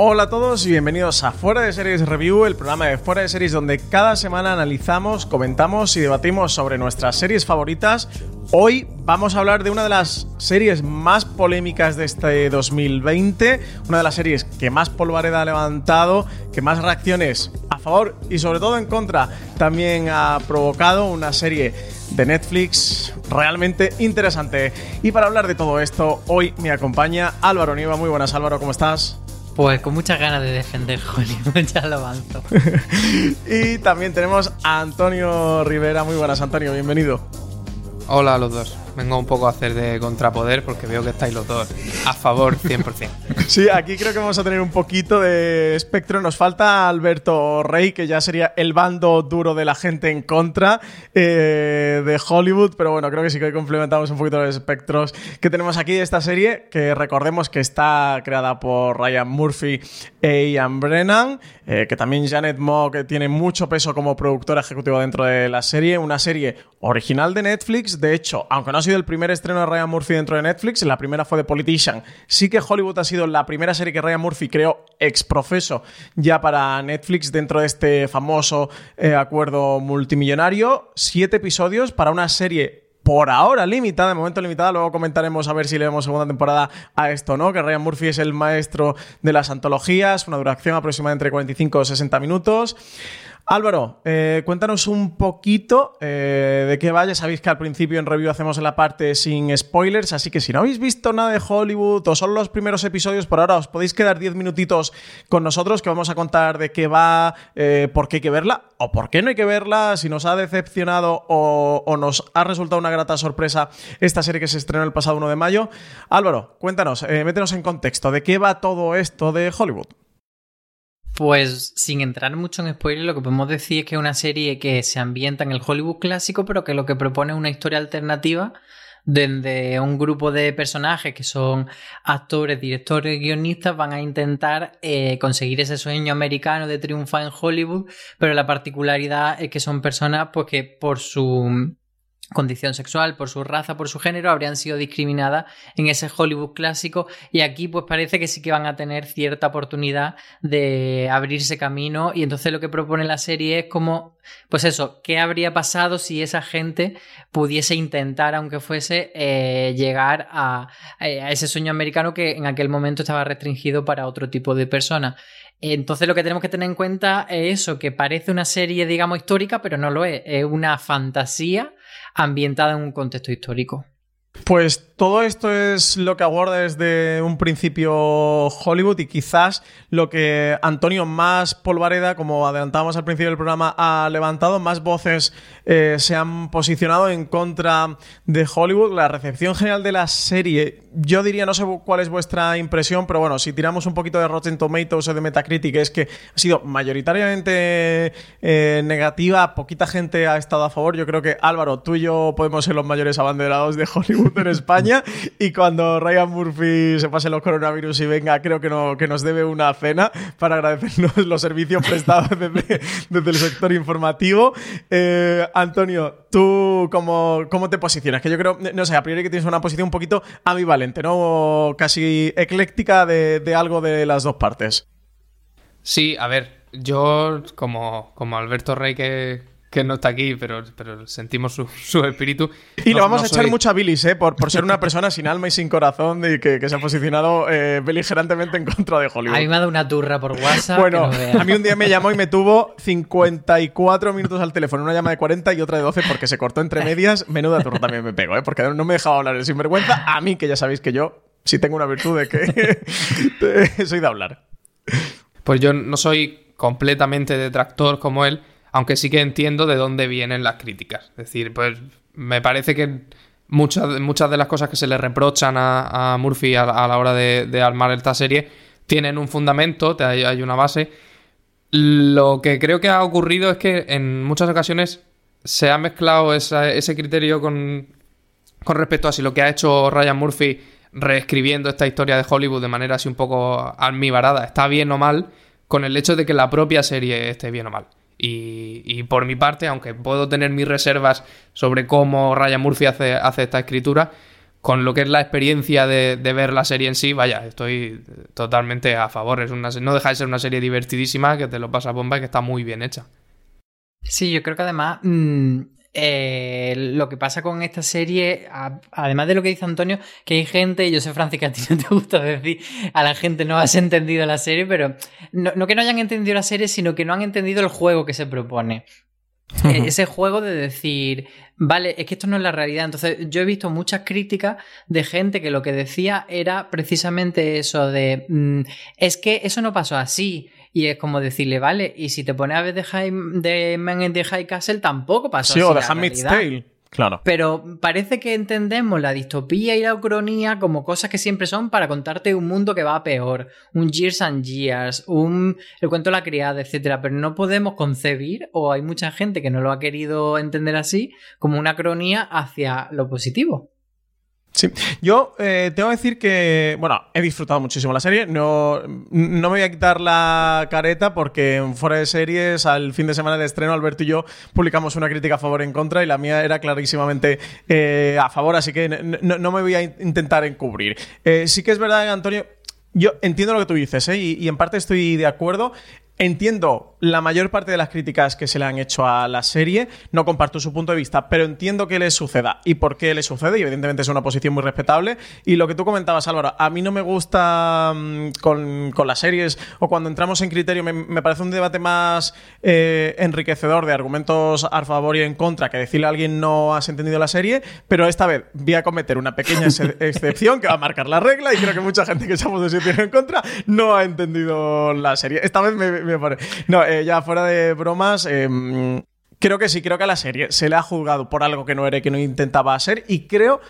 Hola a todos y bienvenidos a Fuera de Series Review, el programa de Fuera de Series donde cada semana analizamos, comentamos y debatimos sobre nuestras series favoritas. Hoy vamos a hablar de una de las series más polémicas de este 2020, una de las series que más polvareda ha levantado, que más reacciones favor y sobre todo en contra también ha provocado una serie de Netflix realmente interesante. Y para hablar de todo esto, hoy me acompaña Álvaro Nieva. Muy buenas Álvaro, ¿cómo estás? Pues con muchas ganas de defender Hollywood, ya lo avanzo. y también tenemos a Antonio Rivera. Muy buenas, Antonio, bienvenido. Hola a los dos vengo un poco a hacer de contrapoder porque veo que estáis los dos a favor 100%. sí, aquí creo que vamos a tener un poquito de espectro. Nos falta Alberto Rey, que ya sería el bando duro de la gente en contra eh, de Hollywood, pero bueno, creo que sí que complementamos un poquito los espectros que tenemos aquí de esta serie, que recordemos que está creada por Ryan Murphy e Ian Brennan, eh, que también Janet Mock tiene mucho peso como productora ejecutiva dentro de la serie, una serie original de Netflix, de hecho, aunque no ha sido el primer estreno de Ryan Murphy dentro de Netflix, la primera fue de Politician. Sí que Hollywood ha sido la primera serie que Ryan Murphy creó ex profeso ya para Netflix dentro de este famoso eh, acuerdo multimillonario. Siete episodios para una serie por ahora limitada, de momento limitada, luego comentaremos a ver si le damos segunda temporada a esto, ¿no? Que Ryan Murphy es el maestro de las antologías, una duración aproximadamente entre 45 o 60 minutos. Álvaro, eh, cuéntanos un poquito eh, de qué vaya. Sabéis que al principio en review hacemos la parte sin spoilers, así que si no habéis visto nada de Hollywood o solo los primeros episodios, por ahora os podéis quedar 10 minutitos con nosotros que vamos a contar de qué va, eh, por qué hay que verla o por qué no hay que verla, si nos ha decepcionado o, o, nos ha resultado una grata sorpresa esta serie que se estrenó el pasado 1 de mayo. Álvaro, cuéntanos, métenos en contexto, ¿de qué va todo esto de Hollywood? Pues sin entrar mucho en spoiler, lo que podemos decir es que es una serie que se ambienta en el Hollywood clásico, pero que lo que propone es una historia alternativa donde un grupo de personajes que son actores, directores, guionistas van a intentar eh, conseguir ese sueño americano de triunfar en Hollywood, pero la particularidad es que son personas pues que por su condición sexual, por su raza, por su género, habrían sido discriminadas en ese Hollywood clásico y aquí pues parece que sí que van a tener cierta oportunidad de abrirse camino y entonces lo que propone la serie es como, pues eso, ¿qué habría pasado si esa gente pudiese intentar, aunque fuese, eh, llegar a, a ese sueño americano que en aquel momento estaba restringido para otro tipo de personas? Entonces lo que tenemos que tener en cuenta es eso, que parece una serie, digamos, histórica, pero no lo es. Es una fantasía ambientada en un contexto histórico. Pues todo esto es lo que aguarda desde un principio Hollywood y quizás lo que Antonio más polvareda, como adelantábamos al principio del programa, ha levantado, más voces eh, se han posicionado en contra de Hollywood. La recepción general de la serie, yo diría, no sé cuál es vuestra impresión, pero bueno, si tiramos un poquito de Rotten Tomatoes o de Metacritic, es que ha sido mayoritariamente eh, negativa, poquita gente ha estado a favor. Yo creo que Álvaro, tú y yo podemos ser los mayores abanderados de Hollywood en España y cuando Ryan Murphy se pase los coronavirus y venga, creo que, no, que nos debe una cena para agradecernos los servicios prestados desde, el sector informativo. Eh, Antonio, ¿tú cómo, cómo te posicionas? Que yo creo, no sé, a priori que tienes una posición un poquito ambivalente, ¿no? Casi ecléctica de, de algo de las dos partes. Sí, a ver, yo como, como Alberto Rey que, que no está aquí, pero, pero sentimos su, su espíritu. Y le vamos a echar mucha bilis, ¿eh? Por, por ser una persona sin alma y sin corazón y que, que se ha posicionado eh, beligerantemente en contra de Hollywood. A mí me ha dado una turra por WhatsApp. Bueno, a mí un día me llamó y me tuvo 54 minutos al teléfono, una llamada de 40 y otra de 12 porque se cortó entre medias. Menuda turra también me pego, ¿eh? Porque no me dejaba hablar el sinvergüenza. A mí, que ya sabéis que yo sí tengo una virtud de que soy de hablar. Pues yo no soy completamente detractor como él, aunque sí que entiendo de dónde vienen las críticas. Es decir, pues me parece que muchas, muchas de las cosas que se le reprochan a, Murphy a, la hora de, armar esta serie tienen un fundamento, hay, una base. Lo que creo que ha ocurrido es que en muchas ocasiones se ha mezclado ese criterio con, con respecto a si lo que ha hecho Ryan Murphy reescribiendo esta historia de Hollywood de manera así un poco almibarada está bien o mal con el hecho de que la propia serie esté bien o mal. Y, por mi parte, aunque puedo tener mis reservas sobre cómo Ryan Murphy hace, hace esta escritura, con lo que es la experiencia de, ver la serie en sí, vaya, estoy totalmente a favor. Es una, no deja de ser una serie divertidísima, que te lo pasa bomba y que está muy bien hecha. Sí, yo creo que además mm, eh, lo que pasa con esta serie, además de lo que dice Antonio, que hay gente, yo sé, Francis, que a ti no te gusta decir a la gente no has entendido la serie, pero no, que no hayan entendido la serie, sino que no han entendido el juego que se propone. E, ese juego de decir, vale, es que esto no es la realidad. Entonces, yo he visto muchas críticas de gente que lo que decía era precisamente eso de, mm, es que eso no pasó así. Y es como decirle, vale, y si te pones a ver de, High, de Man in the High Castle, tampoco pasó sí, o de Handmaid's Tale. Claro. Pero parece que entendemos la distopía y la ucronía como cosas que siempre son para contarte un mundo que va a peor, un Years and Years, un el cuento de la criada, etcétera, pero no podemos concebir o hay mucha gente que no lo ha querido entender así como una cronía hacia lo positivo. Sí, yo eh, tengo que decir que, bueno, he disfrutado muchísimo la serie. No, no me voy a quitar la careta porque en fuera de series, al fin de semana de estreno, Alberto y yo publicamos una crítica a favor y en contra y la mía era clarísimamente eh, a favor, así que no, me voy a intentar encubrir. Eh, sí que es verdad, Antonio, yo entiendo lo que tú dices, y, y, en parte estoy de acuerdo. Entiendo la mayor parte de las críticas que se le han hecho a la serie, no comparto su punto de vista, pero entiendo que le suceda y por qué le sucede, y evidentemente es una posición muy respetable. Y lo que tú comentabas, Álvaro, a mí no me gusta mm, con, las series o cuando entramos en criterio, me, parece un debate más eh, enriquecedor de argumentos a favor y en contra que decirle a alguien no has entendido la serie, pero esta vez voy a cometer una pequeña excepción que va a marcar la regla y creo que mucha gente que se ha posicionado en contra no ha entendido la serie. Esta vez me no, eh, ya fuera de bromas. Em, creo que sí, creo que a la serie se le ha juzgado por algo que no era que no intentaba ser. Y creo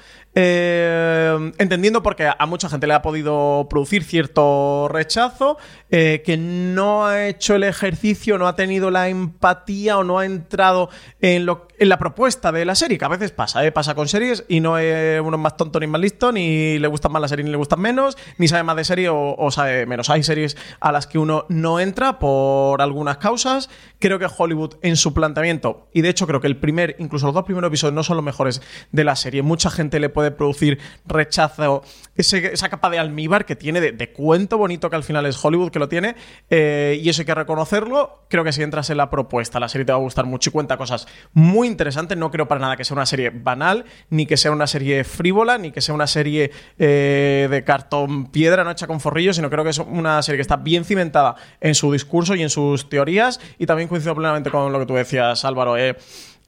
eh, entendiendo porque a mucha gente le ha podido producir cierto rechazo, eh, que no ha hecho el ejercicio, no ha tenido la empatía o no ha entrado en, la propuesta de la serie, que a veces pasa, ¿eh? pasa con series y no es uno más tonto ni más listo, ni le gustan más las series ni le gustan menos, ni sabe más de serie o, sabe menos. Hay series a las que uno no entra por algunas causas. Creo que Hollywood en su planteamiento, y de hecho creo que el primer, incluso los dos primeros episodios no son los mejores de la serie, mucha gente le puede producir rechazo, esa capa de almíbar que tiene, de, cuento bonito que al final es Hollywood que lo tiene, eh, y eso hay que reconocerlo. Creo que si entras en la propuesta, la serie te va a gustar mucho y cuenta cosas muy interesantes. No creo para nada que sea una serie banal, ni que sea una serie frívola, ni que sea una serie eh, de cartón piedra, no hecha con forrillos, sino creo que es una serie que está bien cimentada en su discurso y en sus teorías. Y también coincido plenamente con lo que tú decías, Álvaro. Eh,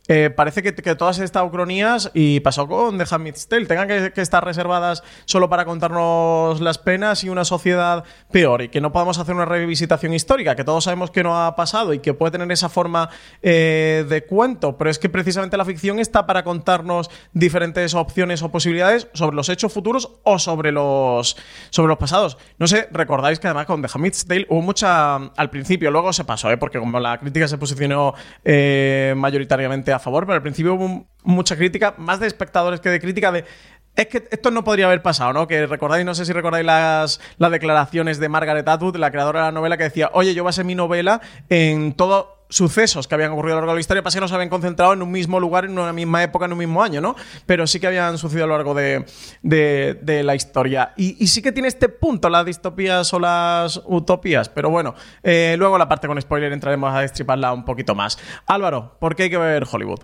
eh, parece que, todas estas ucronías, y pasó con The Handmaid's Tale, tengan que, estar reservadas solo para contarnos las penas y una sociedad peor, y que no podamos hacer una revisitación histórica, que todos sabemos que no ha pasado y que puede tener esa forma eh, de cuento, pero es que precisamente la ficción está para contarnos diferentes opciones o posibilidades sobre los hechos futuros o sobre los, sobre los pasados. No sé, recordáis que además con The Handmaid's Tale hubo mucha al principio, luego se pasó, ¿eh? porque como la crítica se posicionó mayoritariamente a favor, pero al principio hubo mucha crítica, más de espectadores que de crítica de es que esto no podría haber pasado, ¿no? Que recordáis, no sé si recordáis las, las declaraciones de Margaret Atwood, la creadora de la novela, que decía, oye, yo basé mi novela en todos sucesos que habían ocurrido a lo largo de la historia, pasa que no se habían concentrado en un mismo lugar, en una misma época, en un mismo año, ¿no? Pero sí que habían sucedido a lo largo de, de, la historia. Y, sí que tiene este punto, las distopías o las utopías, pero bueno, eh, luego la parte con spoiler entraremos a destriparla un poquito más. Álvaro, ¿por qué hay que ver Hollywood?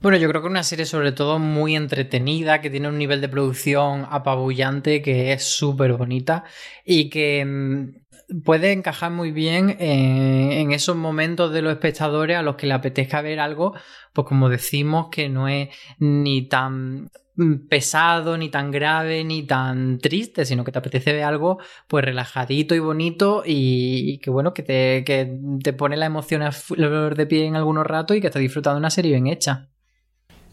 Bueno, yo creo que una serie sobre todo muy entretenida, que tiene un nivel de producción apabullante, que es súper bonita y que mm, puede encajar muy bien en, esos momentos de los espectadores a los que le apetezca ver algo, pues como decimos, que no es ni tan pesado, ni tan grave, ni tan triste, sino que te apetece ver algo pues relajadito y bonito y, que bueno, que te, que te pone la emoción a flor de pie en algunos ratos y que estás disfrutando de una serie bien hecha.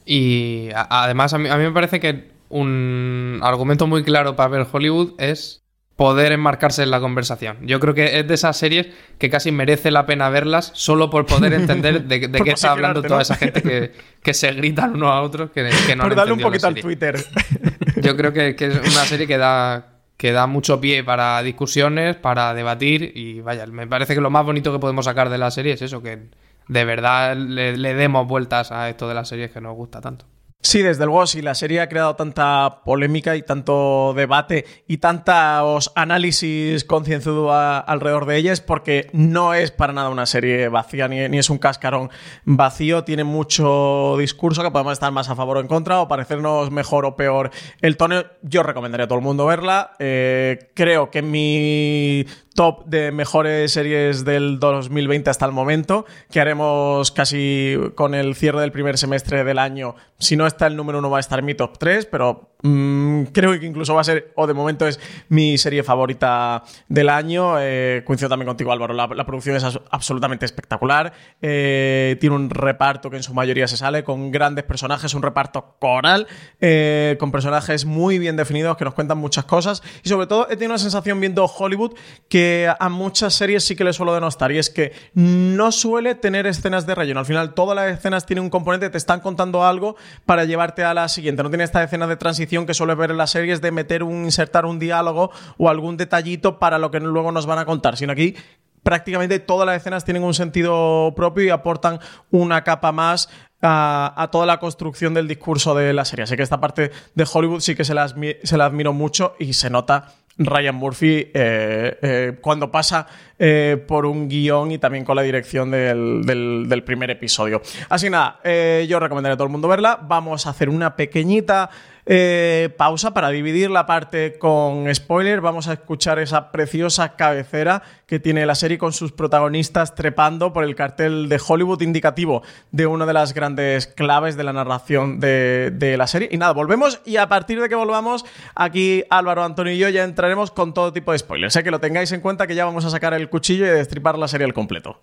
Y además a mí, me parece que un argumento muy claro para ver Hollywood es poder enmarcarse en la conversación. Yo creo que es de esas series que casi merece la pena verlas solo por poder entender de, qué está hablando toda esa gente que, se gritan uno a otro que, que no por darle un poquito al Twitter. Yo creo que, es una serie que da que da mucho pie para discusiones, para debatir y vaya, me parece que lo más bonito que podemos sacar de la serie es eso, que de verdad le, le demos vueltas a esto de las series que nos gusta tanto. Sí, desde luego, si la serie ha creado tanta polémica y tanto debate y tantos análisis concienzudos alrededor de ella es porque no es para nada una serie vacía ni, es un cascarón vacío, tiene mucho discurso que podemos estar más a favor o en contra o parecernos mejor o peor el tono. Yo recomendaría a todo el mundo verla. Eh, creo que mi top de mejores series del 2020 hasta el momento, que haremos casi con el cierre del primer semestre del año. Si no está el número uno va a estar mi top 3, pero Mm, creo que incluso va a ser, o de momento es mi serie favorita del año. Eh, coincido también contigo, Álvaro. La, producción es absolutamente espectacular. Eh, tiene un reparto que en su mayoría se sale con grandes personajes, un reparto coral, eh, con personajes muy bien definidos que nos cuentan muchas cosas. Y sobre todo, he tenido una sensación viendo Hollywood que a muchas series sí que le suelo denostar. Y es que no suele tener escenas de relleno. Al final, todas las escenas tienen un componente, te están contando algo para llevarte a la siguiente. No tiene esta escena de transición que suele ver en las series de meter un, insertar un diálogo o algún detallito para lo que luego nos van a contar, sino aquí prácticamente todas las escenas tienen un sentido propio y aportan una capa más a, toda la construcción del discurso de la serie. Así que esta parte de Hollywood sí que se la, se la admiro mucho y se nota Ryan Murphy eh, eh, cuando pasa eh, por un guion y también con la dirección del, del primer episodio. Así nada, yo recomendaría a todo el mundo verla. Vamos a hacer una pequeñita eh, pausa para dividir la parte con spoiler. Vamos a escuchar esa preciosa cabecera que tiene la serie con sus protagonistas trepando por el cartel de Hollywood indicativo de una de las grandes claves de la narración de, la serie. Y nada, volvemos y a partir de que volvamos, aquí Álvaro, Antonio y yo ya entraremos con todo tipo de spoilers. Sé que lo tengáis en cuenta que ya vamos a sacar el cuchillo y destripar la serie al completo.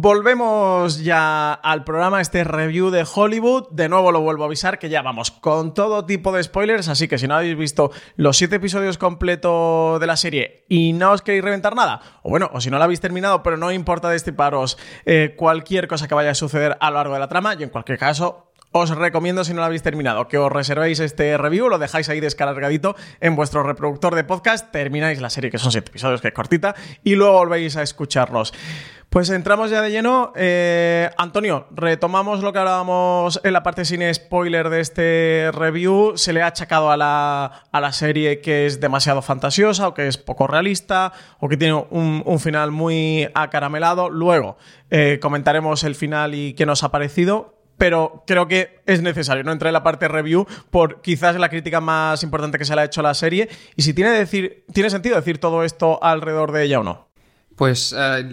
Volvemos ya al programa, este review de Hollywood. De nuevo lo vuelvo a avisar que ya vamos con todo tipo de spoilers, así que si no habéis visto los siete episodios completos de la serie y no os queréis reventar nada, o bueno, o si no la habéis terminado, pero no importa destriparos eh, cualquier cosa que vaya a suceder a lo largo de la trama, y en cualquier caso, os recomiendo, si no lo habéis terminado, que os reservéis este review, lo dejáis ahí descargadito en vuestro reproductor de podcast, termináis la serie, que son siete episodios, que es cortita, y luego volvéis a escucharlos. Pues entramos ya de lleno. Eh, Antonio, retomamos lo que hablábamos en la parte sin spoiler de este review. Se le ha achacado a la, a la serie que es demasiado fantasiosa o que es poco realista o que tiene un, final muy acaramelado. Luego eh, comentaremos el final y qué nos ha parecido pero creo que es necesario, ¿no? Entrar en la parte review por quizás la crítica más importante que se le ha hecho a la serie y si tiene, decir, tiene sentido decir todo esto alrededor de ella o no. Pues eh,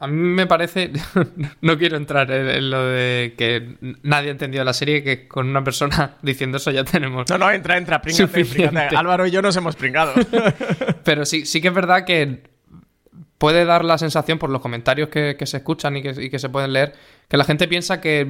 a mí me parece, no quiero entrar en, lo de que nadie ha entendido la serie, que con una persona diciendo eso ya tenemos. No, no, entra, entra, pringate, Álvaro y yo nos hemos pringado. Pero sí, sí que es verdad que puede dar la sensación por los comentarios que, se escuchan y que, se pueden leer, que la gente piensa que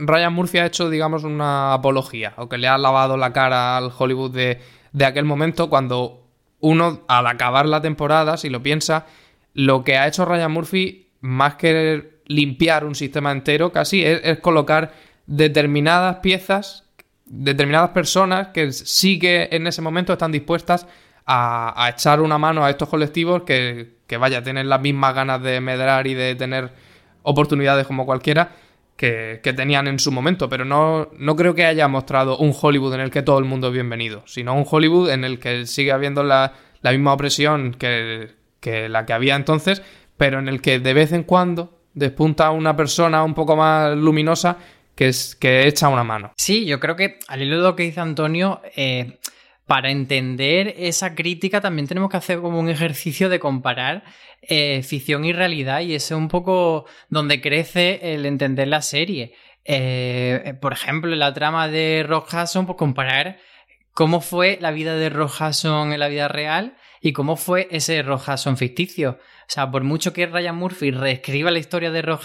Ryan Murphy ha hecho, digamos, una apología, o que le ha lavado la cara al Hollywood de, de aquel momento, cuando uno, al acabar la temporada, si lo piensa, lo que ha hecho Ryan Murphy, más que limpiar un sistema entero, casi es, colocar determinadas piezas, determinadas personas que sí que en ese momento están dispuestas a, echar una mano a estos colectivos que, que, vaya, tienen las mismas ganas de medrar y de tener oportunidades como cualquiera que, tenían en su momento, pero no, no creo que haya mostrado un Hollywood en el que todo el mundo es bienvenido, sino un Hollywood en el que sigue habiendo la, la misma opresión que, que la que había entonces, pero en el que de vez en cuando despunta una persona un poco más luminosa que, es, que echa una mano. Sí, yo creo que al hilo de lo que dice Antonio, eh, para entender esa crítica también tenemos que hacer como un ejercicio de comparar eh, ficción y realidad y ese es un poco donde crece el entender la serie. Eh, por ejemplo, la trama de Rock pues comparar cómo fue la vida de Rock en la vida real y cómo fue ese Rock ficticio. O sea, por mucho que Ryan Murphy reescriba la historia de Rock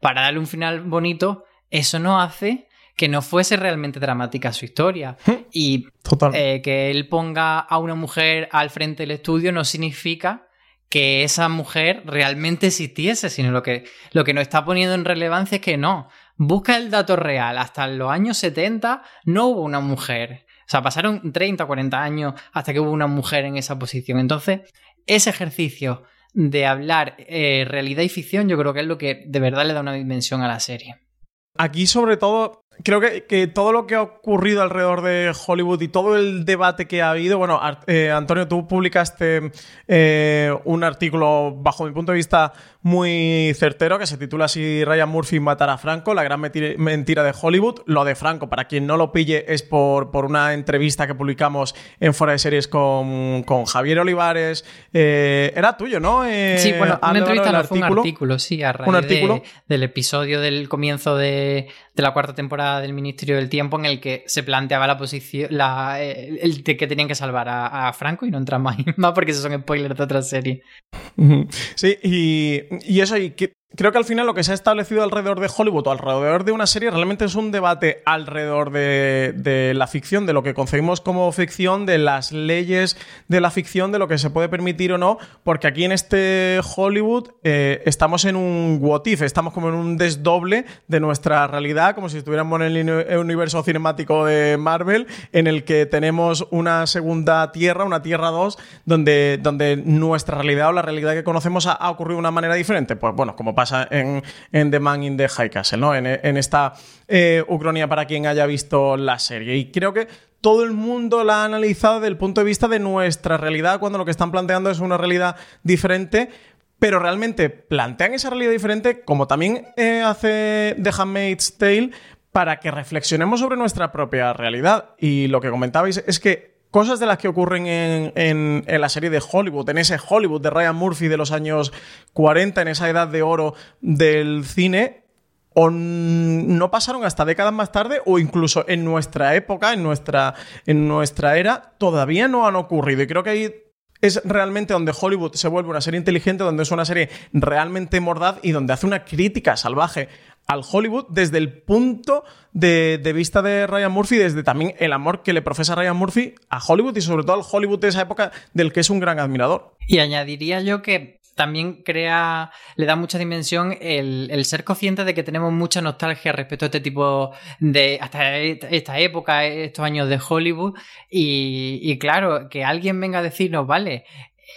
para darle un final bonito, eso no hace que no fuese realmente dramática su historia. Y eh, que él ponga a una mujer al frente del estudio no significa que esa mujer realmente existiese, sino lo que, lo que nos está poniendo en relevancia es que no. Busca el dato real. Hasta los años 70 no hubo una mujer. O sea, pasaron 30 o 40 años hasta que hubo una mujer en esa posición. Entonces, ese ejercicio de hablar eh, realidad y ficción yo creo que es lo que de verdad le da una dimensión a la serie. Aquí sobre todo creo que, todo lo que ha ocurrido alrededor de Hollywood y todo el debate que ha habido, bueno, eh, Antonio, tú publicaste eh, un artículo, bajo mi punto de vista, muy certero, que se titula así Ryan Murphy matará a Franco, la gran mentira de Hollywood. Lo de Franco, para quien no lo pille, es por, por una entrevista que publicamos en Fuera de Series con, Javier Olivares. Eh, era tuyo, ¿no? sí, bueno, una entrevista no fue un artículo, sí, a raíz ¿Un artículo? del episodio del comienzo de, de la cuarta temporada del Ministerio del Tiempo en el que se planteaba la posición, la, el, de que tenían que salvar a, Franco y no entramos ahí más porque esos son spoilers de otra serie. Sí, y, y eso, y que Creo que al final lo que se ha establecido alrededor de Hollywood o alrededor de una serie realmente es un debate alrededor de, la ficción, de lo que concebimos como ficción, de las leyes de la ficción, de lo que se puede permitir o no, porque aquí en este Hollywood eh, estamos en un what if, estamos como en un desdoble de nuestra realidad, como si estuviéramos en el universo cinemático de Marvel, en el que tenemos una segunda tierra, una tierra 2, donde, donde nuestra realidad o la realidad que conocemos ha, ha ocurrido de una manera diferente. Pues bueno, como pasa en, The Man in the High Castle, ¿no? En, esta eh, Ucrania para quien haya visto la serie. Y creo que todo el mundo la ha analizado desde el punto de vista de nuestra realidad, cuando lo que están planteando es una realidad diferente, pero realmente plantean esa realidad diferente, como también eh, hace The Handmaid's Tale, para que reflexionemos sobre nuestra propia realidad. Y lo que comentabais es que cosas de las que ocurren en, la serie de Hollywood, en ese Hollywood de Ryan Murphy de los años 40, en esa edad de oro del cine, o no pasaron hasta décadas más tarde o incluso en nuestra época, en nuestra, en nuestra era, todavía no han ocurrido. Y creo que ahí es realmente donde Hollywood se vuelve una serie inteligente, donde es una serie realmente mordaz y donde hace una crítica salvaje al Hollywood desde el punto de, vista de Ryan Murphy, desde también el amor que le profesa Ryan Murphy a Hollywood y sobre todo al Hollywood de esa época del que es un gran admirador. Y añadiría yo que también crea, le da mucha dimensión el, ser consciente de que tenemos mucha nostalgia respecto a este tipo de, hasta esta época, estos años de Hollywood. Y, y claro, que alguien venga a decirnos, vale,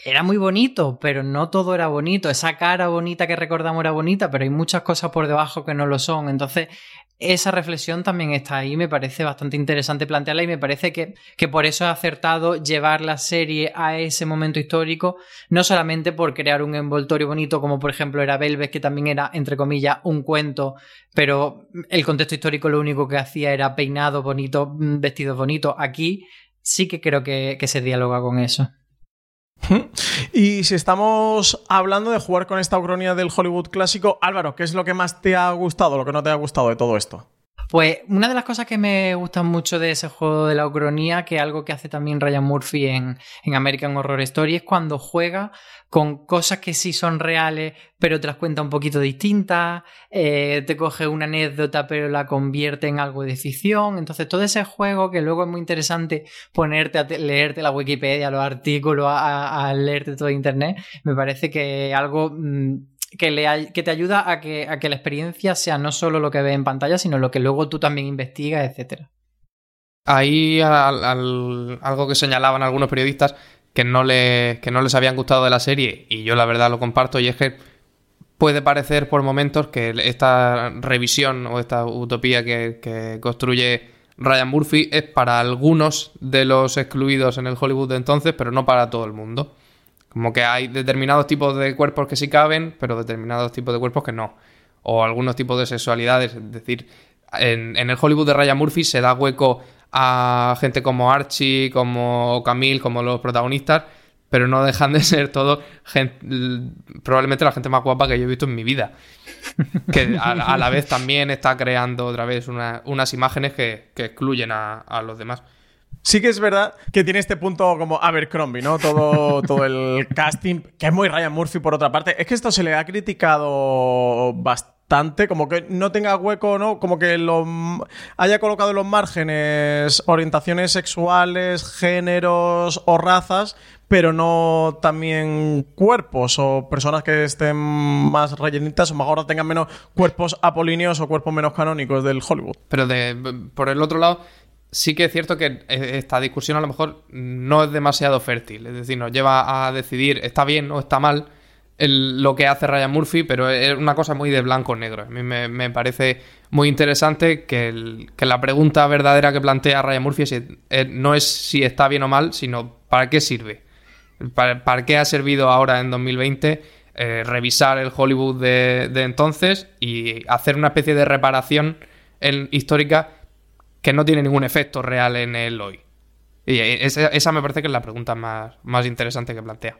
era muy bonito, pero no todo era bonito. Esa cara bonita que recordamos era bonita, pero hay muchas cosas por debajo que no lo son. Entonces, esa reflexión también está ahí. Me parece bastante interesante plantearla y me parece que, que por eso he acertado llevar la serie a ese momento histórico, no solamente por crear un envoltorio bonito, como por ejemplo era Belves, que también era, entre comillas, un cuento, pero el contexto histórico lo único que hacía era peinado bonito, vestidos bonitos. Aquí sí que creo que se dialoga con eso. Y si estamos hablando de jugar con esta ucronía del Hollywood clásico, Álvaro, ¿qué es lo que más te ha gustado, lo que no te ha gustado de todo esto? Pues una de las cosas que me gustan mucho de ese juego de la ucronía, que algo que hace también Ryan Murphy en, American Horror Story, es cuando juega con cosas que sí son reales, pero te las cuenta un poquito distintas, eh, te coge una anécdota pero la convierte en algo de ficción. Entonces todo ese juego que luego es muy interesante ponerte a leerte la Wikipedia, los artículos, a, leerte todo Internet, me parece que algo... Mm, que, que te ayuda a que, a que la experiencia sea no solo lo que ves en pantalla, sino lo que luego tú también investigas, etc. Ahí algo que señalaban algunos periodistas que no, le, que no les habían gustado de la serie, y yo la verdad lo comparto, y es que puede parecer por momentos que esta revisión o esta utopía que, que construye Ryan Murphy es para algunos de los excluidos en el Hollywood de entonces, pero no para todo el mundo. Como que hay determinados tipos de cuerpos que sí caben, pero determinados tipos de cuerpos que no. O algunos tipos de sexualidades. Es decir, en, el Hollywood de Ryan Murphy se da hueco a gente como Archie, como Camille, como los protagonistas, pero no dejan de ser todos probablemente la gente más guapa que yo he visto en mi vida. Que a, la vez también está creando otra vez unas imágenes que, excluyen a, los demás. Sí que es verdad que tiene este punto como Abercrombie, ¿no? Todo, todo el casting, que es muy Ryan Murphy por otra parte. Es que esto se le ha criticado bastante, como que no tenga hueco, ¿no? Como que lo haya colocado en los márgenes orientaciones sexuales, géneros o razas, pero no también cuerpos o personas que estén más rellenitas o mejor tengan menos cuerpos apolíneos o cuerpos menos canónicos del Hollywood. Pero de, por el otro lado, sí que es cierto que esta discusión a lo mejor no es demasiado fértil, es decir, nos lleva a decidir está bien o está mal lo que hace Ryan Murphy, pero es una cosa muy de blanco o negro. A mí me, parece muy interesante que, la pregunta verdadera que plantea Ryan Murphy eh, no es si está bien o mal, sino para qué sirve. ¿Para, qué ha servido ahora en 2020 eh, revisar el Hollywood de, entonces y hacer una especie de reparación histórica que no tiene ningún efecto real en el hoy? Y esa, me parece que es la pregunta más, más interesante que plantea.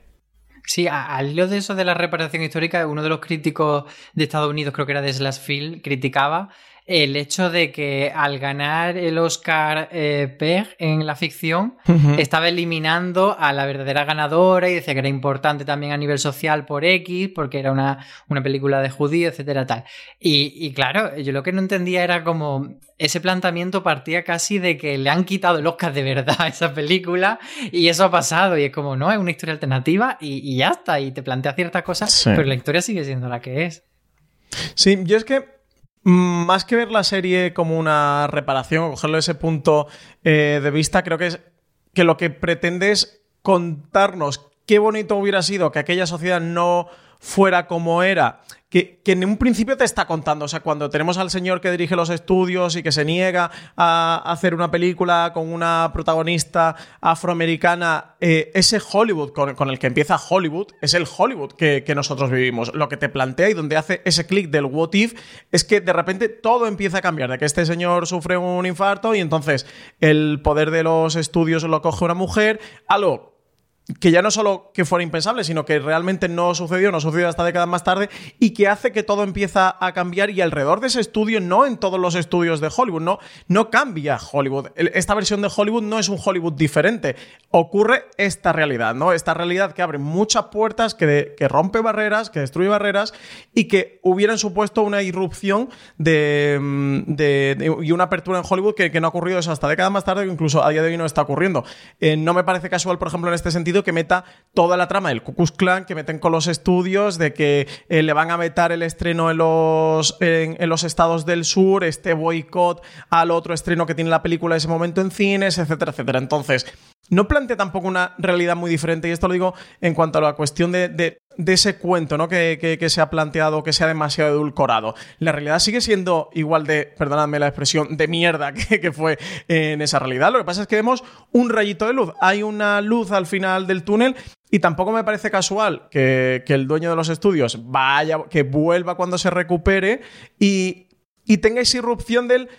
Sí, al hilo de eso de la reparación histórica, uno de los críticos de Estados Unidos, creo que era de Slash Field, criticaba el hecho de que al ganar el Oscar eh, Peg en la ficción estaba eliminando a la verdadera ganadora y decía que era importante también a nivel social por X, porque era una, una película de judíos, etcétera, tal. Y, claro, yo lo que no entendía era como ese planteamiento partía casi de que le han quitado el Oscar de verdad a esa película y eso ha pasado y es como, no, es una historia alternativa y, ya está, y te plantea ciertas cosas, pero la historia sigue siendo la que es. Sí, yo es que más que ver la serie como una reparación o cogerlo ese punto eh, de vista, creo que es que lo que pretende es contarnos qué bonito hubiera sido que aquella sociedad no fuera como era que, en un principio te está contando. O sea, cuando tenemos al señor que dirige los estudios y que se niega a hacer una película con una protagonista afroamericana, eh, ese Hollywood con, el que empieza Hollywood es el Hollywood que, nosotros vivimos. Lo que te plantea y donde hace ese clic del what if es que de repente todo empieza a cambiar. De que este señor sufre un infarto y entonces el poder de los estudios lo coge una mujer. Algo que ya no solo que fuera impensable, sino que realmente no sucedió, no sucedió hasta décadas más tarde, y que hace que todo empieza a cambiar y alrededor de ese estudio, no en todos los estudios de Hollywood, no, no cambia Hollywood. Esta versión de Hollywood no es un Hollywood diferente. Ocurre esta realidad, ¿no? Esta realidad que abre muchas puertas, que, que rompe barreras, que destruye barreras y que hubieran supuesto una irrupción de, mm, y una apertura en Hollywood que, no ha ocurrido eso hasta décadas más tarde, que incluso a día de hoy no está ocurriendo. Eh, no me parece casual, por ejemplo, en este sentido, que meta toda la trama del Ku Klux Klan, que meten con los estudios, de que eh, le van a vetar el estreno en los, en, los estados del sur, este boicot al otro estreno que tiene la película en ese momento en cines, etcétera, etcétera. Entonces, no plantea tampoco una realidad muy diferente, y esto lo digo en cuanto a la cuestión de, ese cuento ¿no? Que, se ha planteado que sea demasiado edulcorado. La realidad sigue siendo igual de, perdonadme la expresión, de mierda que, fue en esa realidad. Lo que pasa es que vemos un rayito de luz. Hay una luz al final del túnel y tampoco me parece casual que, el dueño de los estudios vaya, que vuelva cuando se recupere y, y tenga esa irrupción del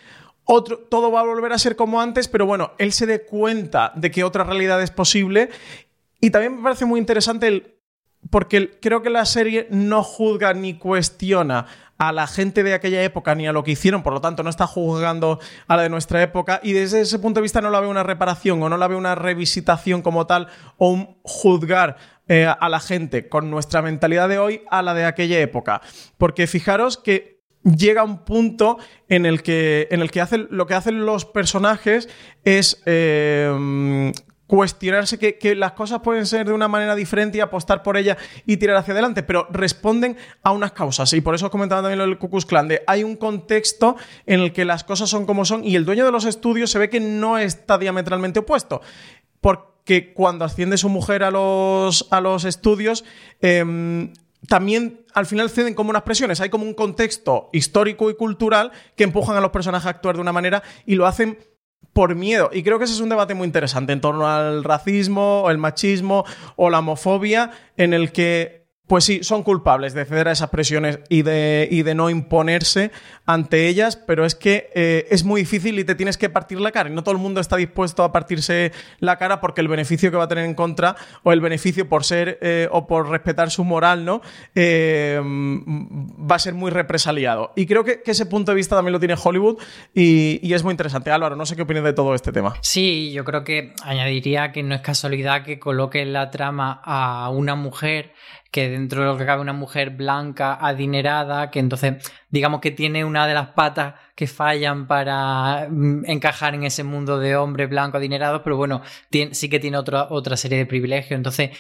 todo va a volver a ser como antes, pero bueno, él se dé cuenta de que otra realidad es posible. Y también me parece muy interesante el, porque creo que la serie no juzga ni cuestiona a la gente de aquella época ni a lo que hicieron, por lo tanto no está juzgando a la de nuestra época y desde ese punto de vista no la ve una reparación o no la ve una revisitación como tal o un juzgar eh, a la gente con nuestra mentalidad de hoy a la de aquella época. Porque fijaros que llega un punto en el que, en el que lo que hacen los personajes es eh, cuestionarse que, las cosas pueden ser de una manera diferente y apostar por ella y tirar hacia adelante, pero responden a unas causas. Y por eso comentaba también lo del Cucus Clan, de hay un contexto en el que las cosas son como son y el dueño de los estudios se ve que no está diametralmente opuesto. Porque cuando asciende su mujer a los, a los estudios, em, también al final ceden como unas presiones. Hay como un contexto histórico y cultural que empujan a los personajes a actuar de una manera y lo hacen por miedo. Y creo que ese es un debate muy interesante en torno al racismo, o el machismo o la homofobia, en el que pues sí, son culpables de ceder a esas presiones y de, y de no imponerse ante ellas, pero es que eh, es muy difícil y te tienes que partir la cara. Y no todo el mundo está dispuesto a partirse la cara porque el beneficio que va a tener en contra o el beneficio por ser eh, o por respetar su moral, ¿no? Eh, va a ser muy represaliado. Y creo que, ese punto de vista también lo tiene Hollywood y, y es muy interesante. Álvaro, no sé qué opinas de todo este tema. Sí, yo creo que añadiría que no es casualidad que coloque en la trama a una mujer que dentro de lo que cabe una mujer blanca, adinerada, que entonces digamos que tiene una de las patas que fallan para mm, encajar en ese mundo de hombres blancos adinerados, pero bueno, sí que tiene otra, otra serie de privilegios. Entonces,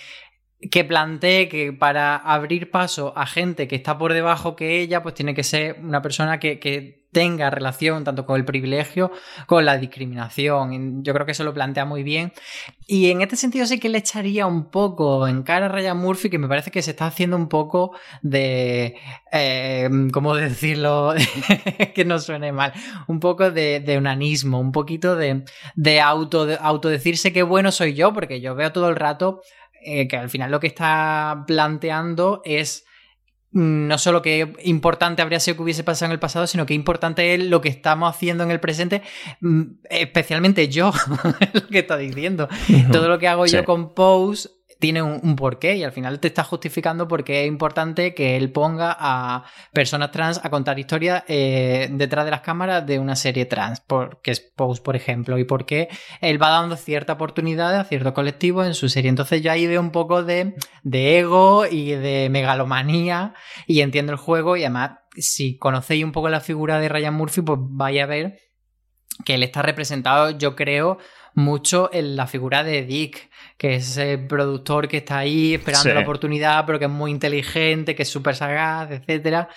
que plantee que para abrir paso a gente que está por debajo que ella, pues tiene que ser una persona que, que tenga relación tanto con el privilegio con la discriminación. Yo creo que eso lo plantea muy bien. Y en este sentido sí que le echaría un poco en cara a Ryan Murphy, que me parece que se está haciendo un poco de... Eh, ¿Cómo decirlo? que no suene mal. Un poco de, unanismo, un poquito de, de auto de autodecirse que bueno soy yo, porque yo veo todo el rato eh, que al final lo que está planteando es no solo que importante habría sido que hubiese pasado en el pasado, sino que importante es lo que estamos haciendo en el presente, mm, especialmente yo, lo que está diciendo. Todo lo que hago yo con Pose tiene un, porqué y al final te está justificando porque es importante que él ponga a personas trans a contar historias eh, detrás de las cámaras de una serie trans, porque es Pose, por ejemplo, y porque él va dando cierta oportunidad a cierto colectivo en su serie. Entonces yo ahí veo un poco de, de ego y de megalomanía y entiendo el juego y además si conocéis un poco la figura de Ryan Murphy, pues vais a ver que él está representado, yo creo, mucho en la figura de Dick, que es el productor que está ahí esperando la oportunidad, pero que es muy inteligente, que es súper sagaz, etc.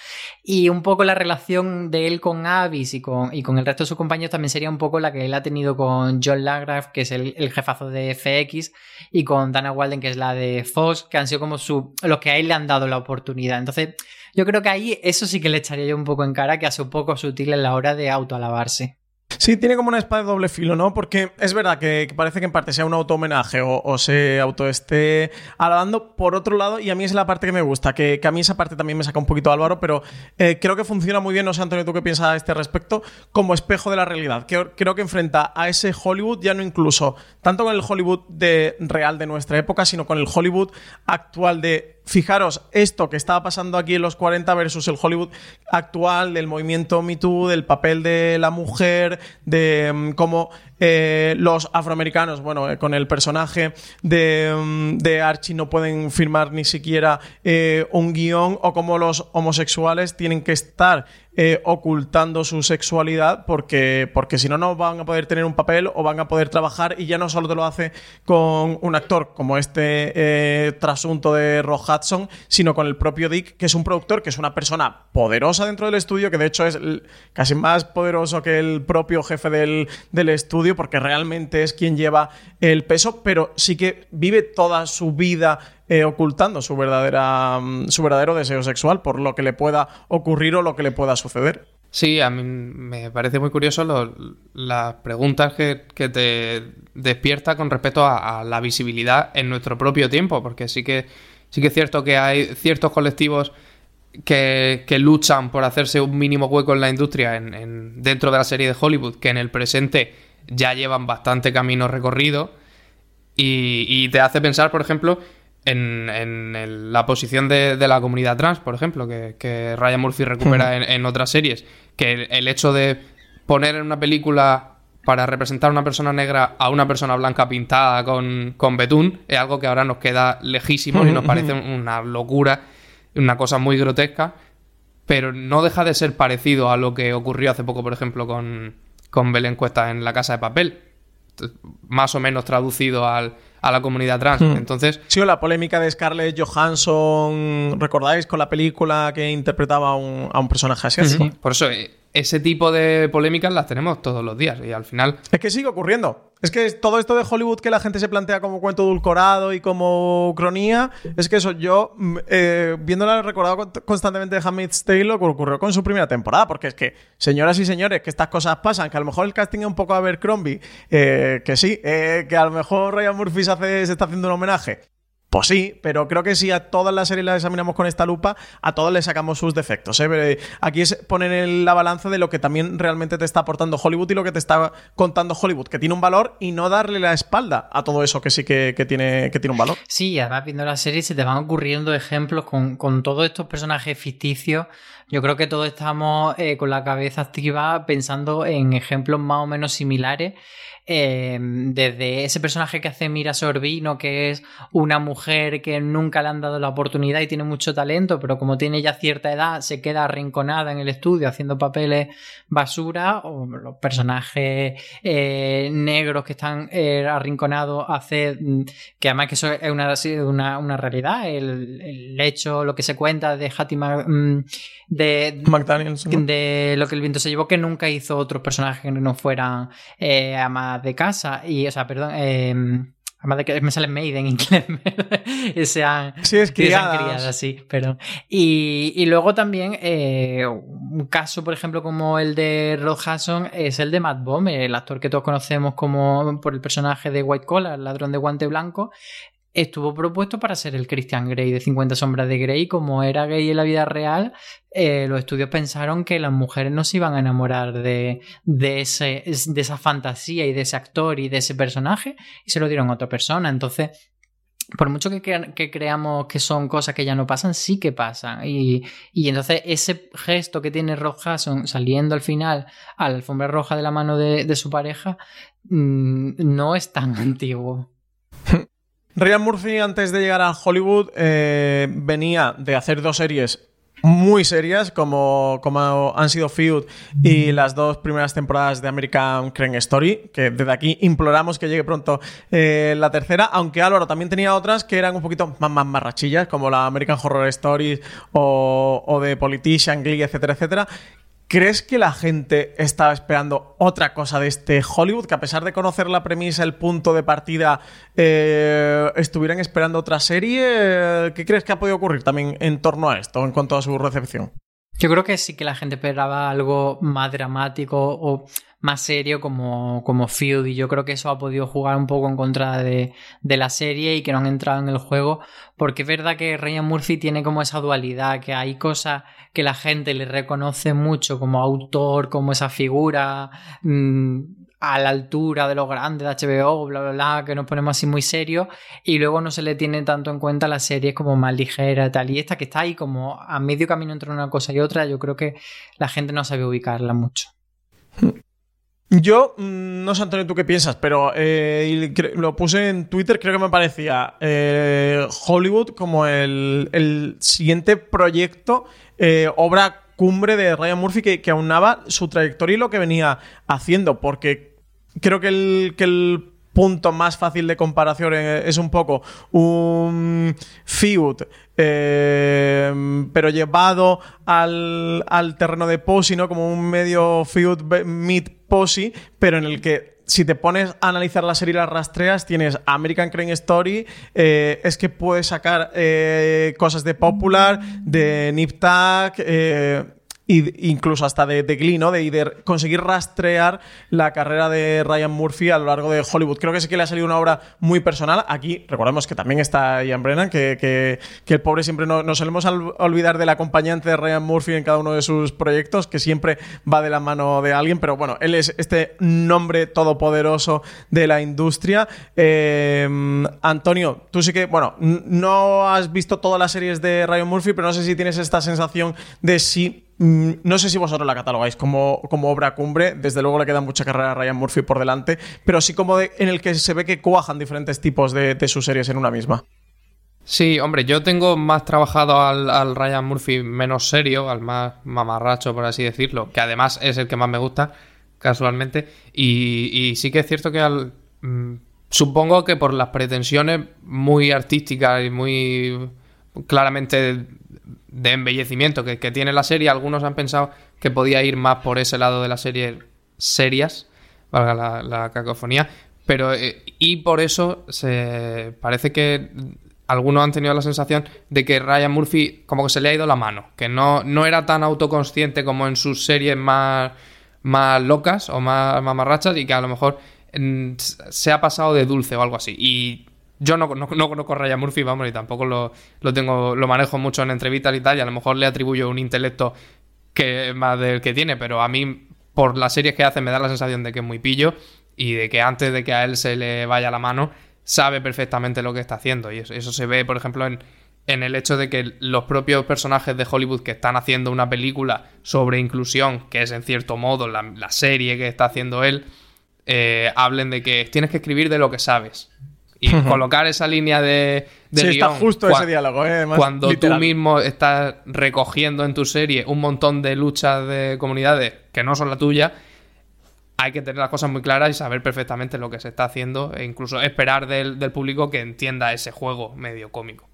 Y un poco la relación de él con Avis y con, y con el resto de sus compañeros también sería un poco la que él ha tenido con John Lagrave, que es el, jefazo de FX, y con Dana Walden, que es la de Fox, que han sido como su, los que a él le han dado la oportunidad. Entonces, yo creo que ahí eso sí que le echaría yo un poco en cara, que hace un poco sutil en la hora de autoalabarse. Sí, tiene como una espada de doble filo, ¿no? Porque es verdad que, parece que en parte sea un auto-homenaje o, se auto esté alabando. Por otro lado, y a mí es la parte que me gusta, que, a mí esa parte también me saca un poquito Álvaro, pero eh, creo que funciona muy bien, no sé, Antonio, tú qué piensas a este respecto, como espejo de la realidad. Creo que enfrenta a ese Hollywood, ya no incluso tanto con el Hollywood de, real de nuestra época, sino con el Hollywood actual de fijaros esto que estaba pasando aquí en los 40 versus el Hollywood actual, del movimiento Me Too, del papel de la mujer, de mm, cómo eh, los afroamericanos, bueno, eh, con el personaje de, mm, de, Archie no pueden firmar ni siquiera eh, un guion, o cómo los homosexuales tienen que estar ocultando su sexualidad porque, porque si no, no van a poder tener un papel o van a poder trabajar y ya no solo te lo hace con un actor como este trasunto de Roja sino con el propio Dick, que es un productor, que es una persona poderosa dentro del estudio, que de hecho es casi más poderoso que el propio jefe del, estudio, porque realmente es quien lleva el peso, pero sí que vive toda su vida eh, ocultando su, verdadera, mm, su verdadero deseo sexual por lo que le pueda ocurrir o lo que le pueda suceder. Sí, a mí me parece muy curioso las preguntas que, te despierta con respecto a, la visibilidad en nuestro propio tiempo, porque sí que Sí que es cierto que hay ciertos colectivos que, luchan por hacerse un mínimo hueco en la industria en, dentro de la serie de Hollywood, que en el presente ya llevan bastante camino recorrido. Y, te hace pensar, por ejemplo, en, la posición de, la comunidad trans, por ejemplo, que, Ryan Murphy recupera en, otras series. Que el hecho de poner en una película para representar a una persona negra a una persona blanca pintada con, con betún es algo que ahora nos queda lejísimo y nos parece una locura, una cosa muy grotesca, pero no deja de ser parecido a lo que ocurrió hace poco, por ejemplo, con, con Belén Cuesta en La Casa de Papel, más o menos traducido al, a la comunidad trans. Entonces. Sí, la polémica de Scarlett Johansson, ¿recordáis con la película que interpretaba a un, a un personaje así? Sí. Por eso, eh, ese tipo de polémicas las tenemos todos los días y al final... Es que sigue ocurriendo. Es que todo esto de Hollywood que la gente se plantea como cuento dulcorado y como cronía, es que eso yo, mm, eh, viéndola recordado constantemente de Hamid's Tale, lo que ocurrió con su primera temporada, porque es que, señoras y señores, que estas cosas pasan, que a lo mejor el casting es un poco a Abercrombie, eh, que sí, eh, que a lo mejor Ryan Murphy se está haciendo un homenaje, Pues sí, pero creo que si a todas las series las examinamos con esta lupa, a todas le sacamos sus defectos. ¿eh? Aquí es poner en la balanza de lo que también realmente te está aportando Hollywood y lo que te está contando Hollywood, que tiene un valor y no darle la espalda a todo eso que sí que, tiene, que tiene un valor. Sí, además viendo la serie se te van ocurriendo ejemplos con, con todos estos personajes ficticios yo creo que todos estamos eh, con la cabeza activa pensando en ejemplos más o menos similares eh, desde ese personaje que hace Mira Sorbino, que es una mujer que nunca le han dado la oportunidad y tiene mucho talento, pero como tiene ya cierta edad, se queda arrinconada en el estudio haciendo papeles basura, o los personajes eh, negros que están eh, arrinconados hace que además que eso es una, una, realidad, el, hecho, lo que se cuenta de Hattie mm, de, de lo que el viento se llevó, que nunca hizo otros personajes que no fueran eh, de casa y, o sea, perdón, eh, además de que me sale made en inglés, sean, sí, es criadas. sí, pero y, y luego también eh, un caso, por ejemplo, como el de Rod Hudson es el de Matt Bomb, el actor que todos conocemos como por el personaje de White Collar, el ladrón de guante blanco, estuvo propuesto para ser el Christian Grey de 50 sombras de Grey. Como era gay en la vida real, eh, los estudios pensaron que las mujeres no se iban a enamorar de, de, ese, de esa fantasía y de ese actor y de ese personaje y se lo dieron a otra persona. Entonces, por mucho que, que, creamos que son cosas que ya no pasan, sí que pasan. Y, y entonces ese gesto que tiene Rob saliendo al final a la alfombra roja de la mano de, de su pareja mm, no es tan antiguo. Ryan Murphy, antes de llegar a Hollywood, eh, venía de hacer dos series muy serias, como, como han sido Feud y las dos primeras temporadas de American Crane Story, que desde aquí imploramos que llegue pronto eh, la tercera, aunque Álvaro también tenía otras que eran un poquito más, más marrachillas, como la American Horror Stories o, o de Politician, Glee, etcétera, etcétera, ¿Crees que la gente estaba esperando otra cosa de este Hollywood? Que a pesar de conocer la premisa, el punto de partida, eh, estuvieran esperando otra serie. ¿Qué crees que ha podido ocurrir también en torno a esto, en cuanto a su recepción? Yo creo que sí que la gente esperaba algo más dramático o más serio como, como Feud y yo creo que eso ha podido jugar un poco en contra de, de, la serie y que no han entrado en el juego porque es verdad que Ryan Murphy tiene como esa dualidad que hay cosas que la gente le reconoce mucho como autor, como esa figura mmm, a la altura de los grandes de HBO, bla, bla, bla, que nos ponemos así muy serios y luego no se le tiene tanto en cuenta la serie como más ligera tal. Y esta que está ahí como a medio camino entre una cosa y otra, yo creo que la gente no sabe ubicarla mucho. Yo, mm, no sé Antonio tú qué piensas, pero eh, lo puse en Twitter, creo que me parecía eh, Hollywood como el, siguiente proyecto, eh, obra cumbre de Ryan Murphy que, que, aunaba su trayectoria y lo que venía haciendo, porque creo que el, que el punto más fácil de comparación es un poco un feud, eh, pero llevado al, terreno de Posey, ¿no? Como un medio feud mid Posey, pero en el que si te pones a analizar la serie y las rastreas, tienes American Crane Story, eh, es que puedes sacar eh, cosas de Popular, de Nip Tuck, y incluso hasta de, de Glee, ¿no? De, conseguir rastrear la carrera de Ryan Murphy a lo largo de Hollywood. Creo que sí que le ha salido una obra muy personal. Aquí recordemos que también está Ian Brennan, que, el pobre siempre no, nos solemos olvidar del acompañante de Ryan Murphy en cada uno de sus proyectos, que siempre va de la mano de alguien, pero bueno, él es este nombre todopoderoso de la industria. Eh, Antonio, tú sí que, bueno, no has visto todas las series de Ryan Murphy, pero no sé si tienes esta sensación de si no sé si vosotros la catalogáis como, como, obra cumbre, desde luego le queda mucha carrera a Ryan Murphy por delante, pero sí como en el que se ve que cuajan diferentes tipos de, sus series en una misma. Sí, hombre, yo tengo más trabajado al, Ryan Murphy menos serio, al más mamarracho, por así decirlo, que además es el que más me gusta, casualmente, y, sí que es cierto que al... Mm, supongo que por las pretensiones muy artísticas y muy claramente de embellecimiento que, tiene la serie, algunos han pensado que podía ir más por ese lado de la serie serias, valga la, cacofonía, pero eh, y por eso se parece que algunos han tenido la sensación de que Ryan Murphy como que se le ha ido la mano, que no, no era tan autoconsciente como en sus series más, más locas o más mamarrachas y que a lo mejor mm, se ha pasado de dulce o algo así. Y yo no, no, no, conozco a Murphy, vamos, y tampoco lo, lo, tengo, lo manejo mucho en entrevistas y tal, y a lo mejor le atribuyo un intelecto que más del que tiene, pero a mí, por las series que hace, me da la sensación de que es muy pillo y de que antes de que a él se le vaya la mano, sabe perfectamente lo que está haciendo. Y eso, eso se ve, por ejemplo, en, en el hecho de que los propios personajes de Hollywood que están haciendo una película sobre inclusión, que es en cierto modo la, la serie que está haciendo él, eh, hablen de que tienes que escribir de lo que sabes. Y colocar esa línea de, de sí, guion, está justo ese diálogo, ¿eh? Además, cuando literal. tú mismo estás recogiendo en tu serie un montón de luchas de comunidades que no son la tuya, hay que tener las cosas muy claras y saber perfectamente lo que se está haciendo e incluso esperar del, del público que entienda ese juego medio cómico.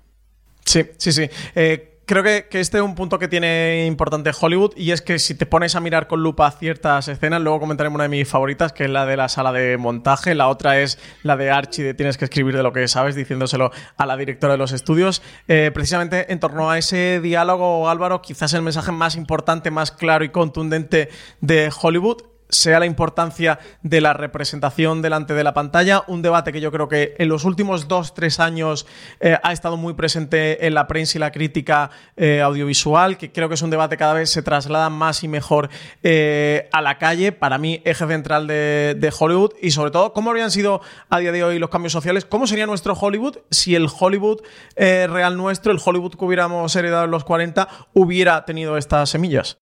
Sí, sí, sí. Eh, creo que, este es un punto que tiene importante Hollywood y es que si te pones a mirar con lupa ciertas escenas, luego comentaremos una de mis favoritas, que es la de la sala de montaje, la otra es la de Archie de tienes que escribir de lo que sabes, diciéndoselo a la directora de los estudios. Eh, precisamente en torno a ese diálogo, Álvaro, quizás el mensaje más importante, más claro y contundente de Hollywood sea la importancia de la representación delante de la pantalla, un debate que yo creo que en los últimos dos, tres años eh, ha estado muy presente en la prensa y la crítica eh, audiovisual, que creo que es un debate que cada vez se traslada más y mejor eh, a la calle, para mí eje central de, de, Hollywood, y sobre todo, cómo habrían sido a día de hoy los cambios sociales, cómo sería nuestro Hollywood si el Hollywood real nuestro, el Hollywood que hubiéramos heredado en los 40, hubiera tenido estas semillas.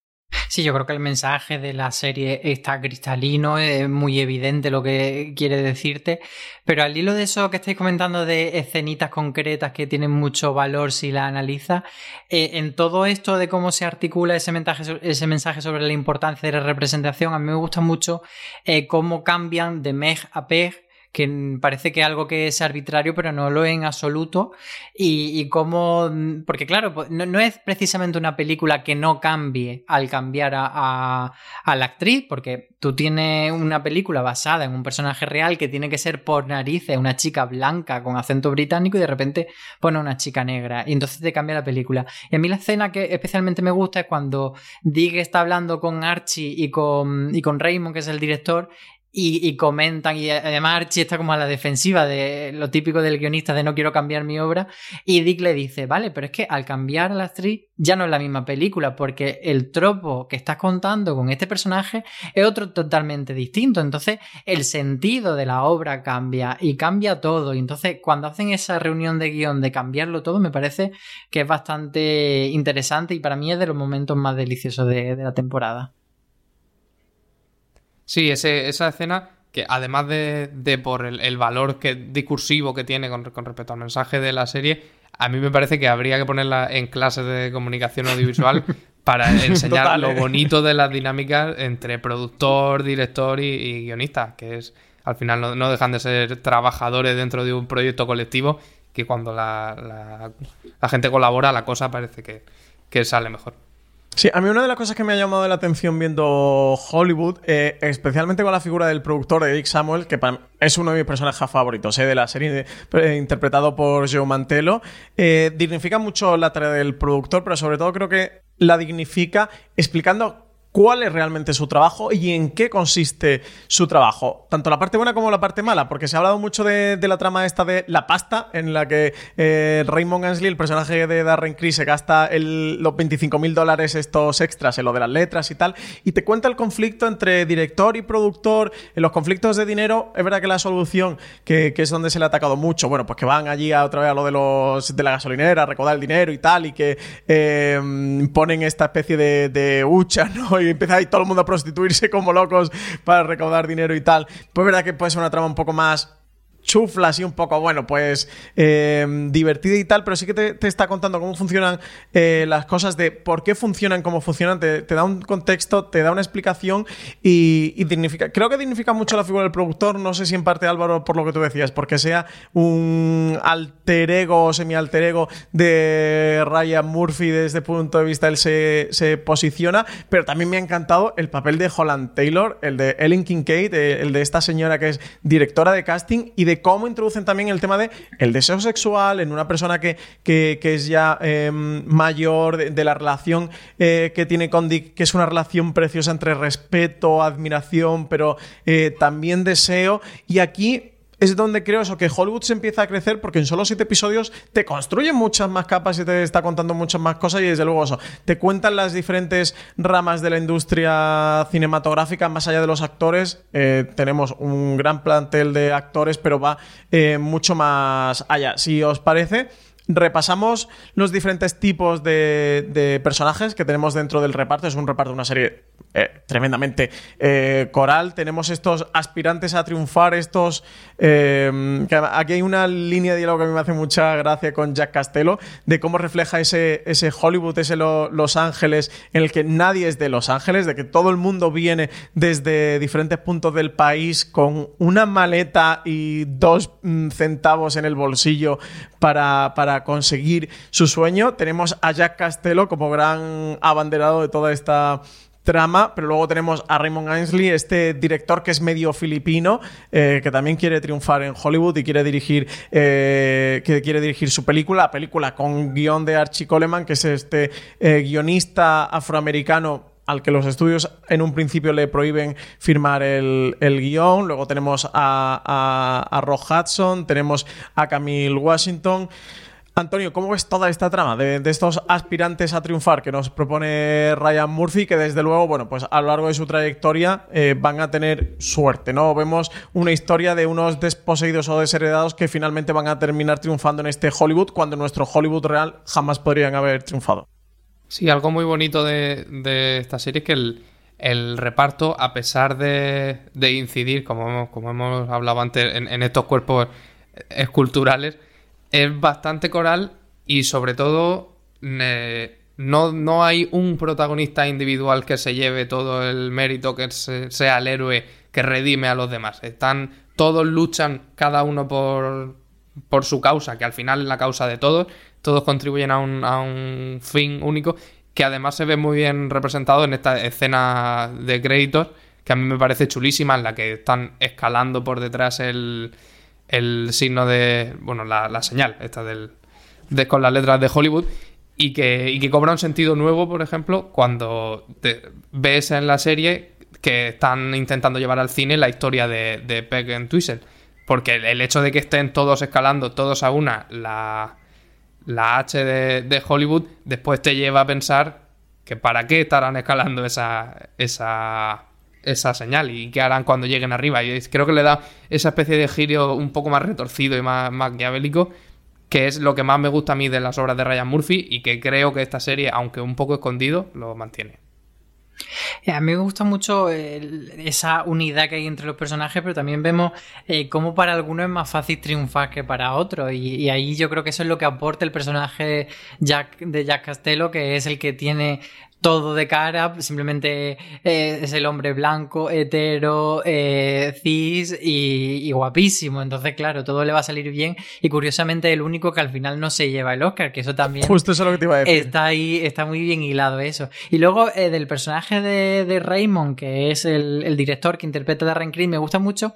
Sí, yo creo que el mensaje de la serie está cristalino, es muy evidente lo que quiere decirte, pero al hilo de eso que estáis comentando de escenitas concretas que tienen mucho valor si la analizas, eh, en todo esto de cómo se articula ese mensaje, ese mensaje sobre la importancia de la representación, a mí me gusta mucho eh, cómo cambian de Meg a Peg que parece que algo que es arbitrario, pero no lo es en absoluto. Y, y cómo. Porque, claro, no, no, es precisamente una película que no cambie al cambiar a, a, a, la actriz, porque tú tienes una película basada en un personaje real que tiene que ser por narices una chica blanca con acento británico y de repente pone una chica negra. Y entonces te cambia la película. Y a mí la escena que especialmente me gusta es cuando Dig está hablando con Archie y con, y con Raymond, que es el director, y, y, comentan, y además Archie está como a la defensiva de lo típico del guionista de no quiero cambiar mi obra, y Dick le dice, vale, pero es que al cambiar a la actriz ya no es la misma película, porque el tropo que estás contando con este personaje es otro totalmente distinto, entonces el sentido de la obra cambia y cambia todo, y entonces cuando hacen esa reunión de guion de cambiarlo todo, me parece que es bastante interesante y para mí es de los momentos más deliciosos de, de la temporada. Sí, ese, esa escena que además de, de por el, el, valor que, discursivo que tiene con, con, respecto al mensaje de la serie, a mí me parece que habría que ponerla en clases de comunicación audiovisual para enseñar Total, lo bonito de las dinámicas entre productor, director y, y guionista, que es al final no, no, dejan de ser trabajadores dentro de un proyecto colectivo que cuando la, la, la gente colabora la cosa parece que, que sale mejor. Sí, a mí una de las cosas que me ha llamado la atención viendo Hollywood, eh, especialmente con la figura del productor de Dick Samuel, que es uno de mis personajes favoritos eh, de la serie, eh, interpretado por Joe Mantello, dignifica mucho la tarea del productor, pero sobre todo creo que la dignifica explicando cuál es realmente su trabajo y en qué consiste su trabajo. Tanto la parte buena como la parte mala, porque se ha hablado mucho de, la trama esta de la pasta, en la que eh, Raymond Gansley, el personaje de Darren Criss, se gasta el, los 25 mil dólares estos extras en lo de las letras y tal, y te cuenta el conflicto entre director y productor, en los conflictos de dinero, es verdad que la solución, que, que es donde se le ha atacado mucho, bueno, pues que van allí a otra vez a lo de los de la gasolinera, a recaudar el dinero y tal, y que eh, ponen esta especie de, de hucha, ¿no? Y empieza ahí todo el mundo a prostituirse como locos para recaudar dinero y tal. Pues verdad que puede ser una trama un poco más chufla, así un poco, bueno, pues eh, divertida y tal, pero sí que te, está contando cómo funcionan eh, las cosas, de por qué funcionan, cómo funcionan, te, da un contexto, te da una explicación y. Creo que dignifica mucho la figura del productor, no sé si en parte Álvaro, por lo que tú decías, porque sea un alter ego o semi-alter ego de Ryan Murphy desde el punto de vista él se, se, posiciona, pero también me ha encantado el papel de Holland Taylor, el de Ellen Kincaid, el de esta señora que es directora de casting y de cómo introducen también el tema de el deseo sexual en una persona que, que, es ya eh, mayor, de, de, la relación eh, que tiene con Dick, que es una relación preciosa entre respeto, admiración, pero eh, también deseo. Y aquí es donde creo eso, que Hollywood se empieza a crecer porque en solo siete episodios te construyen muchas más capas y te está contando muchas más cosas y desde luego eso, te cuentan las diferentes ramas de la industria cinematográfica más allá de los actores. Eh, tenemos un gran plantel de actores, pero va eh, mucho más allá. Si os parece repasamos los diferentes tipos de, personajes que tenemos dentro del reparto. Es un reparto de una serie eh, tremendamente eh, coral. Tenemos estos aspirantes a triunfar, estos... Eh, aquí hay una línea de diálogo que a mí me hace mucha gracia con Jack Castello, de cómo refleja ese, ese Hollywood, ese Los Ángeles, en el que nadie es de Los Ángeles, de que todo el mundo viene desde diferentes puntos del país con una maleta y dos mm, centavos en el bolsillo para, para conseguir su sueño. Tenemos a Jack Castello como gran abanderado de toda esta trama, pero luego tenemos a Raymond Ainsley, este director que es medio filipino, eh, que también quiere triunfar en Hollywood y quiere dirigir, eh, que quiere dirigir su película, la película con guion de Archie Coleman, que es este eh, guionista afroamericano al que los estudios en un principio le prohíben firmar el, guion. Luego tenemos a, a, a Hudson, tenemos a Camille Washington. Antonio, ¿cómo ves toda esta trama de, estos aspirantes a triunfar que nos propone Ryan Murphy? Que desde luego, bueno, pues a lo largo de su trayectoria eh, van a tener suerte, ¿no? Vemos una historia de unos desposeídos o desheredados que finalmente van a terminar triunfando en este Hollywood cuando nuestro Hollywood real jamás podrían haber triunfado. Sí, algo muy bonito de, esta serie es que el, reparto, a pesar de, incidir, como, como hemos hablado antes, en estos cuerpos esculturales, es bastante coral y sobre todo no, no, hay un protagonista individual que se lleve todo el mérito, que sea el héroe que redime a los demás. Están, todos luchan cada uno por, por su causa, que al final es la causa de todos. Todos contribuyen a un, a un fin único, que además se ve muy bien representado en esta escena de créditos, que a mí me parece chulísima, en la que están escalando por detrás el, el signo de, bueno, la, señal esta del, de, con las letras de Hollywood y que, y que cobra un sentido nuevo, por ejemplo, cuando ves en la serie que están intentando llevar al cine la historia de, de Peg and Twizzle. Porque el, hecho de que estén todos escalando, todos a una, la, la H de, de, Hollywood, después te lleva a pensar que para qué estarán escalando esa, esa esa señal y qué harán cuando lleguen arriba. Y creo que le da esa especie de giro un poco más retorcido y más maquiavélico, que es lo que más me gusta a mí de las obras de Ryan Murphy y que creo que esta serie, aunque un poco escondido, lo mantiene. Eh, a mí me gusta mucho esa unidad que hay entre los personajes, pero también vemos eh, cómo para algunos es más fácil triunfar que para otros. Y, ahí yo creo que eso es lo que aporta el personaje de Jack Castello, que es el que tiene todo de cara, simplemente eh, es el hombre blanco, hetero, eh, cis y, guapísimo. Entonces, claro, todo le va a salir bien. Y curiosamente, el único que al final no se lleva el Oscar, que eso también. Justo eso es lo que te iba a decir. Está ahí, está muy bien hilado eso. Y luego, eh, del personaje de, de, Raymond, que es el, el director que interpreta a Darren Criss, me gusta mucho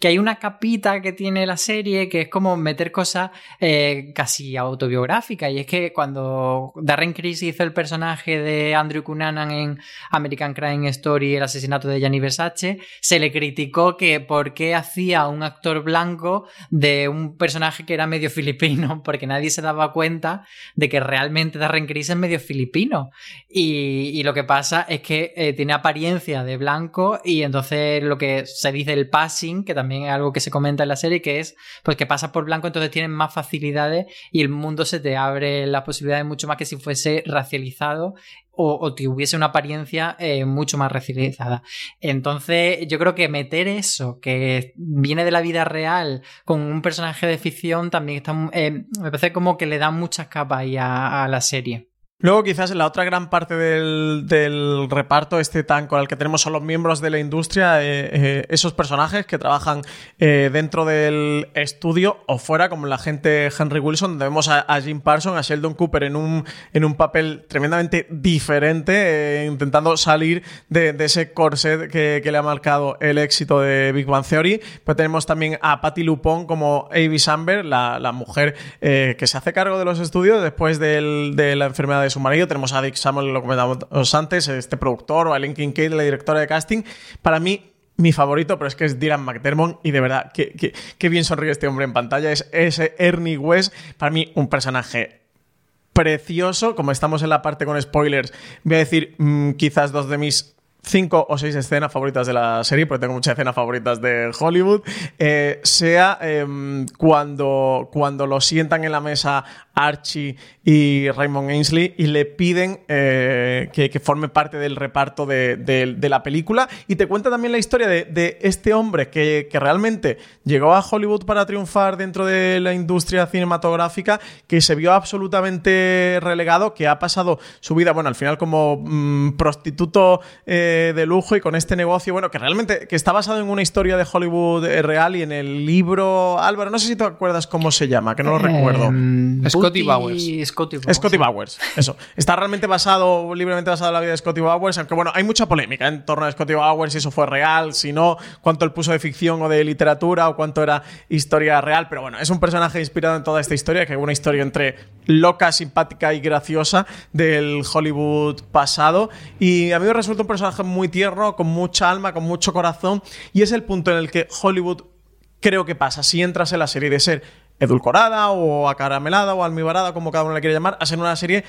que hay una capita que tiene la serie que es como meter cosas eh, casi autobiográficas. Y es que cuando Darren Criss hizo el personaje de Andrew Cunanan en American Crime Story, el asesinato de Gianni Versace, se le criticó que por qué hacía un actor blanco de un personaje que era medio filipino, porque nadie se daba cuenta de que realmente Darren Criss es medio filipino. Y, lo que pasa es que eh, tiene apariencia de blanco y entonces lo que se dice el passing, que también también es algo que se comenta en la serie, que es pues que pasas por blanco, entonces tienes más facilidades y el mundo se te abre las posibilidades mucho más que si fuese racializado o, o tuviese una apariencia eh, mucho más racializada. Entonces, yo creo que meter eso, que viene de la vida real, con un personaje de ficción, también está. Eh, me parece como que le da muchas capas a la serie. Luego, quizás en la otra gran parte del, reparto, este tan con el que tenemos son los miembros de la industria, eh, eh, esos personajes que trabajan eh, dentro del estudio o fuera, como la gente Henry Wilson, donde vemos a, Jim Parsons, a Sheldon Cooper en un, en un papel tremendamente diferente, intentando salir de, ese corset que, le ha marcado el éxito de Big Bang Theory. Pues tenemos también a Patty Lupon como Avi Samber, la, mujer que se hace cargo de los estudios después de la enfermedad de su marido. Tenemos a Dick Samuel, lo comentamos antes, este productor, o a Linkin Kincaid, la directora de casting. Para mí, mi favorito, pero es que es Dylan McDermott y de verdad, qué, bien sonríe este hombre en pantalla. Es ese Ernie West, para mí un personaje precioso. Como estamos en la parte con spoilers, voy a decir mm, quizás dos de mis cinco o seis escenas favoritas de la serie, porque tengo muchas escenas favoritas de Hollywood, eh, sea em, cuando, cuando lo sientan en la mesa Archie y Raymond Ainsley y le piden eh, que, forme parte del reparto de, la película y te cuenta también la historia de, este hombre que, realmente llegó a Hollywood para triunfar dentro de la industria cinematográfica, que se vio absolutamente relegado, que ha pasado su vida, bueno, al final como mm, prostituto eh, de lujo y con este negocio, bueno, que realmente que está basado en una historia de Hollywood eh, real y en el libro, Álvaro, no sé si te acuerdas cómo se llama, que no lo recuerdo. Scotty Bowers. Scotty Bowers. eso. Está realmente basado, libremente basado en la vida de Scotty Bowers, aunque bueno, hay mucha polémica en torno a Scotty Bowers, si eso fue real, si no, cuánto él puso de ficción o de literatura o cuánto era historia real, pero bueno, es un personaje inspirado en toda esta historia, que es una historia entre loca, simpática y graciosa del Hollywood pasado. Y a mí me resulta un personaje muy tierno, con mucha alma, con mucho corazón, y es el punto en el que Hollywood creo que pasa si entras en la serie de ser edulcorada o acaramelada o almibarada, como cada uno le quiere llamar, a ser una serie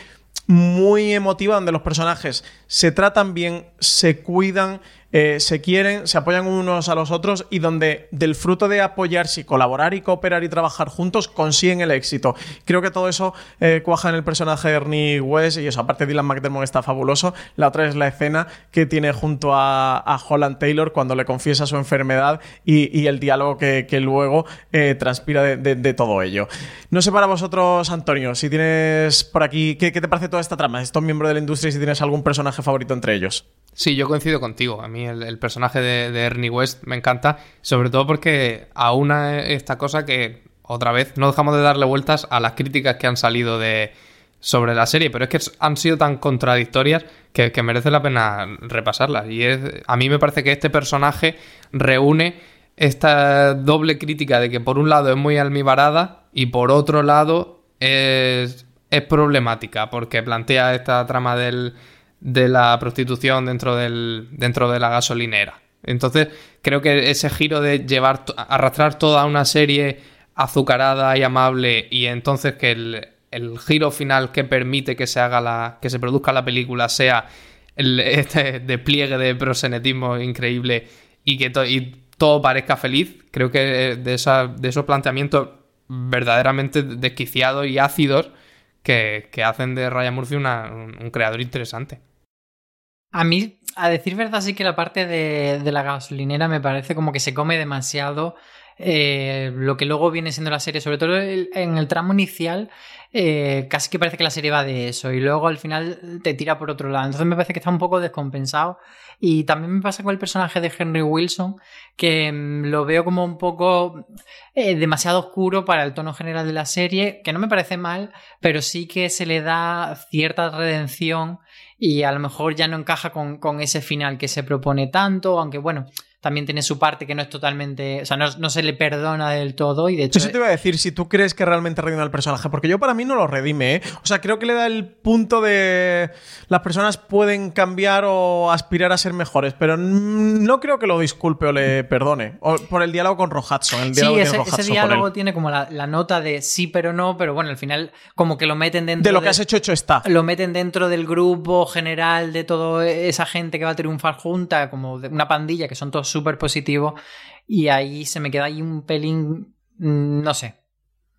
muy emotiva donde los personajes se tratan bien, se cuidan, eh, se quieren, se apoyan unos a los otros y donde del fruto de apoyarse y colaborar y cooperar y trabajar juntos consiguen el éxito. Creo que todo eso eh, cuaja en el personaje de Ernie West y eso, aparte Dylan McDermott está fabuloso. La otra es la escena que tiene junto a, Holland Taylor cuando le confiesa su enfermedad y, el diálogo que, luego eh, transpira de, todo ello. No sé para vosotros, Antonio, si tienes por aquí, ¿qué, qué te parece toda esta trama? Estos miembros de la industria y si tienes algún personaje favorito entre ellos. Sí, yo coincido contigo. A mí el, personaje de, Ernie West me encanta, sobre todo porque aúna esta cosa que, otra vez, no dejamos de darle vueltas a las críticas que han salido de sobre la serie, pero es que han sido tan contradictorias que, merece la pena repasarlas. Y es, a mí me parece que este personaje reúne esta doble crítica de que por un lado es muy almibarada y por otro lado es, es problemática porque plantea esta trama del de la prostitución dentro, del, dentro de la gasolinera. Entonces, creo que ese giro de llevar, arrastrar toda una serie azucarada y amable y entonces que el, giro final que permite que se haga la, que se produzca la película sea el, este despliegue de prosenetismo increíble y que todo parezca feliz, creo que de, esa, de esos planteamientos verdaderamente desquiciados y ácidos que, hacen de Ryan Murphy un creador interesante. A mí, a decir verdad, sí que la parte de, la gasolinera me parece como que se come demasiado eh, lo que luego viene siendo la serie, sobre todo en el tramo inicial, eh, casi que parece que la serie va de eso y luego al final te tira por otro lado. Entonces me parece que está un poco descompensado. Y también me pasa con el personaje de Henry Wilson, que mm, lo veo como un poco eh, demasiado oscuro para el tono general de la serie, que no me parece mal, pero sí que se le da cierta redención y a lo mejor ya no encaja con, con ese final que se propone tanto, aunque bueno, también tiene su parte que no es totalmente. O sea, no, se le perdona del todo. Y de hecho. Eso te iba a decir, si tú crees que realmente redime al personaje, porque yo para mí no lo redime, ¿eh? O sea, creo que le da el punto de. Las personas pueden cambiar o aspirar a ser mejores, pero no creo que lo disculpe o le perdone. O por el diálogo con Rohatson. El sí, ese, diálogo tiene como la, nota de sí, pero no, pero bueno, al final, como que lo meten dentro. De lo que has hecho, hecho está. Lo meten dentro del grupo general de toda esa gente que va a triunfar junta, como de una pandilla que son todos súper positivo y ahí se me queda ahí un pelín, mm, no sé,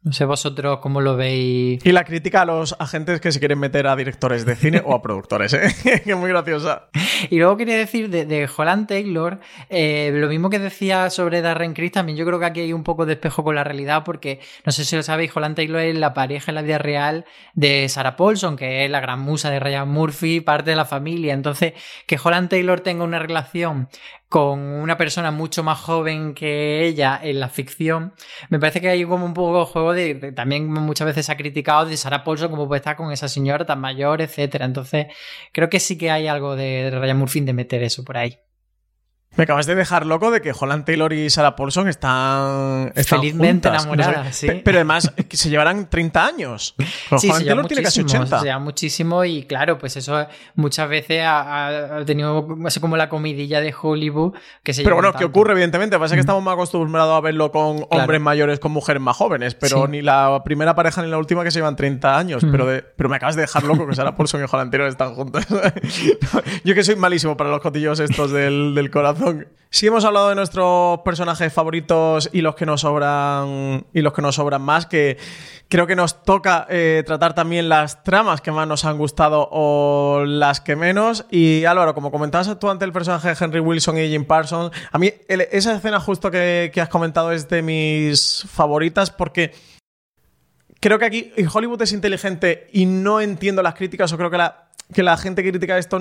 no sé vosotros cómo lo veis. Y la crítica a los agentes que se quieren meter a directores de cine o a productores, ¿eh? que es muy graciosa. Y luego quería decir de, Holland Taylor, eh, lo mismo que decía sobre Darren Criss, también yo creo que aquí hay un poco de espejo con la realidad, porque no sé si lo sabéis, Holland Taylor es la pareja en la vida real de Sarah Paulson, que es la gran musa de Ryan Murphy, parte de la familia. Entonces, que Holland Taylor tenga una relación con una persona mucho más joven que ella en la ficción, me parece que hay como un poco juego de, también muchas veces se ha criticado de Sarah Paulson como puede estar con esa señora tan mayor, etcétera. Entonces, creo que sí que hay algo de, Ryan Murphy de meter eso por ahí. Me acabas de dejar loco de que Holland Taylor y Sarah Paulson están, están felizmente juntas. enamoradas, No sí. Pe- Pero además que se llevarán 30 años. Pero Sí, Holland se Taylor tiene casi muchísimo, 80. se lleva muchísimo y claro, pues eso muchas veces ha, tenido así como la comidilla de Hollywood que se Pero bueno, ¿qué tanto. ocurre? Evidentemente, pasa que estamos más acostumbrados a verlo con hombres mayores, con mujeres más jóvenes, pero Sí. ni la primera pareja ni la última que se llevan 30 años. Mm. Pero, de- pero me acabas de dejar loco que Sarah Paulson y Holland Taylor están juntos. Yo que soy malísimo para los cotillos estos del, del corazón. Si hemos hablado de nuestros personajes favoritos y los que nos sobran y los que nos sobran más, que creo que nos toca eh, tratar también las tramas que más nos han gustado o las que menos. Y Álvaro, como comentabas tú ante el personaje de Henry Wilson y Jim Parsons, a mí esa escena justo que, que has comentado es de mis favoritas porque creo que aquí Hollywood es inteligente y no entiendo las críticas o creo que la, que la gente que critica esto...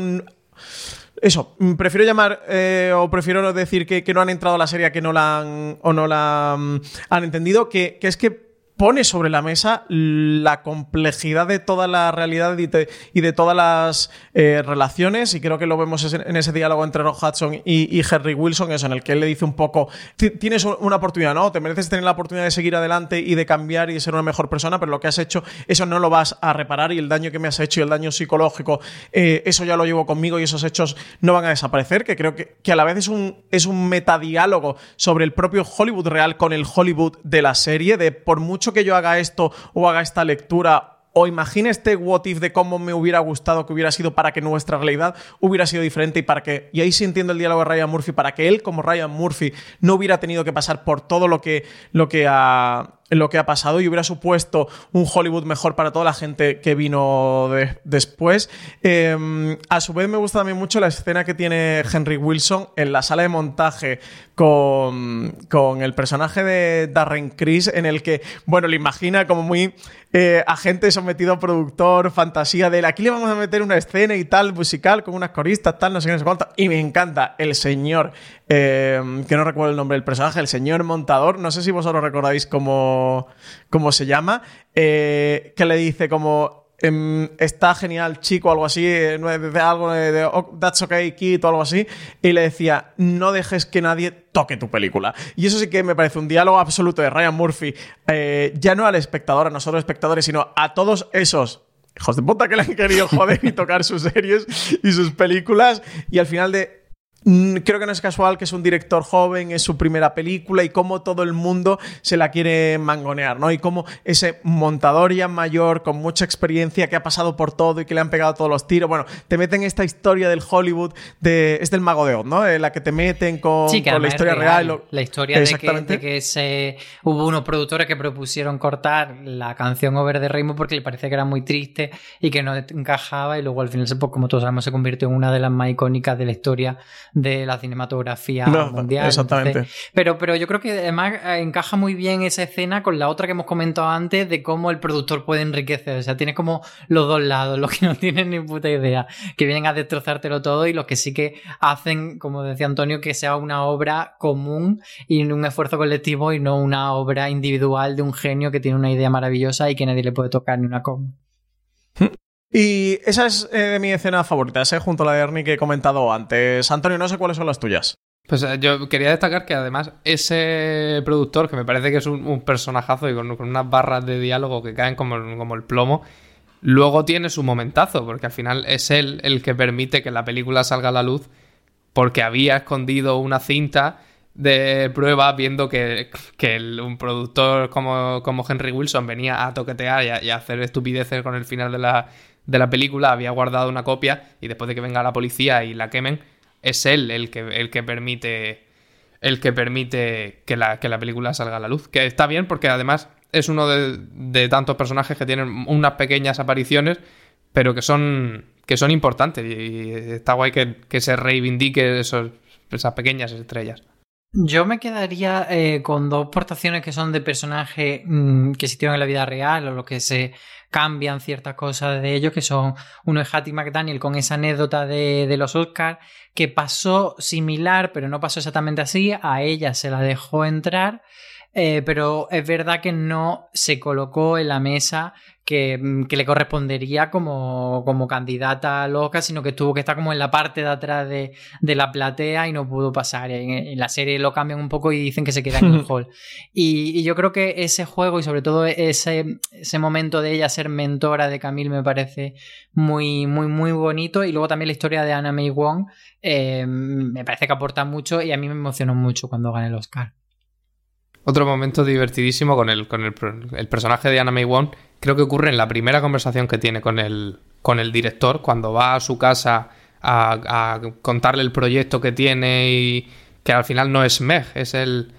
Eso, mm, prefiero llamar eh, o prefiero decir que, que no han entrado a la serie que no la han o no la mm, han entendido, que, que es que pone sobre la mesa la complejidad de toda la realidad y de, todas las eh, relaciones y creo que lo vemos en ese diálogo entre Rock Hudson y, y Wilson, eso en el que él le dice un poco, "Ti- tienes un- una oportunidad, ¿no? Te mereces tener la oportunidad de seguir adelante y de cambiar y de ser una mejor persona, pero lo que has hecho, eso no lo vas a reparar y el daño que me has hecho y el daño psicológico, eh, eso ya lo llevo conmigo y esos hechos no van a desaparecer, que creo que, que a la vez es un, es un metadiálogo sobre el propio Hollywood real con el Hollywood de la serie, de por mucho que yo haga esto o haga esta lectura o imagine este what if de cómo me hubiera gustado que hubiera sido para que nuestra realidad hubiera sido diferente y para que, y ahí sí entiendo el diálogo de Ryan Murphy, para que él como Ryan Murphy no hubiera tenido que pasar por todo lo que, lo que ha lo que ha pasado y hubiera supuesto un Hollywood mejor para toda la gente que vino de- después. Eh, a su vez me gusta también mucho la escena que tiene Henry Wilson en la sala de montaje con, con el personaje de Darren Criss en el que, bueno, le imagina como muy eh, agente sometido a productor, fantasía de él. Aquí le vamos a meter una escena y tal, musical, con unas coristas, tal, no sé qué, no sé cuánto. Y me encanta el señor, eh, que no recuerdo el nombre del personaje, el señor montador, no sé si vosotros recordáis cómo se llama, eh, que le dice como... em, está genial, chico, algo así, eh, algo de, de, "Oh, That's okay, kid, o algo así, y le decía, no dejes que nadie toque tu película. Y eso sí que me parece un diálogo absoluto de Ryan Murphy, eh, ya no al espectador, a nosotros espectadores, sino a todos esos hijos de puta que le han querido joder y tocar sus series y sus películas, y al final de Creo que no es casual que es un director joven, es su primera película y cómo todo el mundo se la quiere mangonear, ¿no? Y cómo ese montador ya mayor, con mucha experiencia, que ha pasado por todo y que le han pegado todos los tiros, bueno, te meten esta historia del Hollywood, de, es del Mago de Oz, ¿no? En la que te meten con, Sí, que con la historia real. real. lo- La historia de que, de se... hubo unos productores que propusieron cortar la canción Over the Rainbow porque le parecía que era muy triste y que no encajaba y luego al final, pues, como todos sabemos, se convirtió en una de las más icónicas de la historia de la cinematografía No, mundial. exactamente. Entonces, pero, pero yo creo que además eh, encaja muy bien esa escena con la otra que hemos comentado antes de cómo el productor puede enriquecer. O sea, tiene como los dos lados, los que no tienen ni puta idea, que vienen a destrozártelo todo y los que sí que hacen, como decía Antonio, que sea una obra común y un esfuerzo colectivo y no una obra individual de un genio que tiene una idea maravillosa y que nadie le puede tocar ni una coma. Y esa es eh, mi escena favorita, ese junto a la de Ernie que he comentado antes. Antonio, no sé cuáles son las tuyas. Pues eh, yo quería destacar que además ese productor, que me parece que es un, personajazo y con, unas barras de diálogo que caen como, como el plomo, luego tiene su momentazo, porque al final es él el que permite que la película salga a la luz, porque había escondido una cinta de prueba viendo que, que un productor como, como Henry Wilson venía a toquetear y y a hacer estupideces con el final de la, de la película, había guardado una copia y después de que venga la policía y la quemen, es él el que, el que permite el que permite que la, que la película salga a la luz. Que está bien porque además es uno de, de tantos personajes que tienen unas pequeñas apariciones, pero que son, que son importantes. Y está guay que, que se reivindique esos, esas pequeñas estrellas. Yo me quedaría eh, con dos portaciones que son de personajes mm, que existieron en la vida real o lo que se cambian ciertas cosas de ellos, que son uno es Hattie McDaniel con esa anécdota de, los Oscars, que pasó similar, pero no pasó exactamente así, a ella se la dejó entrar eh, pero es verdad que no se colocó en la mesa que, mm, que le correspondería como, como, candidata al Oscar, sino que tuvo que estar como en la parte de atrás de, de la platea y no pudo pasar. En, en, la serie lo cambian un poco y dicen que se queda en el hall. Y, y, yo creo que ese juego y sobre todo ese, ese momento de ella ser mentora de Camille me parece muy, muy, muy bonito. Y luego también la historia de Anna May Wong eh, me parece que aporta mucho y a mí me emocionó mucho cuando gané el Oscar. Otro momento divertidísimo con el, con el, el personaje de Anna May Wong creo que ocurre en la primera conversación que tiene con el, con el director, cuando va a su casa a, contarle el proyecto que tiene y que al final no es Meg, es el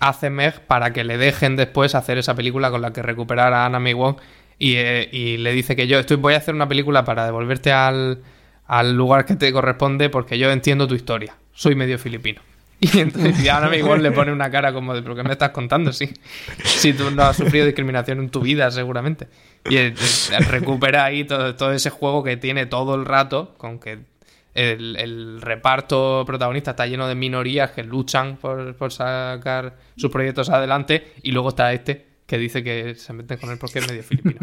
hace Meg para que le dejen después hacer esa película con la que recuperar a Anna May Wong y, eh, y le dice que yo estoy, voy a hacer una película para devolverte al, al lugar que te corresponde porque yo entiendo tu historia, soy medio filipino. Y entonces ahora me igual le pone una cara como de, ¿pero qué me estás contando? Si, si tú no has sufrido discriminación en tu vida, seguramente. Y recupera ahí todo, todo, ese juego que tiene todo el rato, con que el, reparto protagonista está lleno de minorías que luchan por, por, sacar sus proyectos adelante, y luego está este que dice que se meten con él porque medio filipino.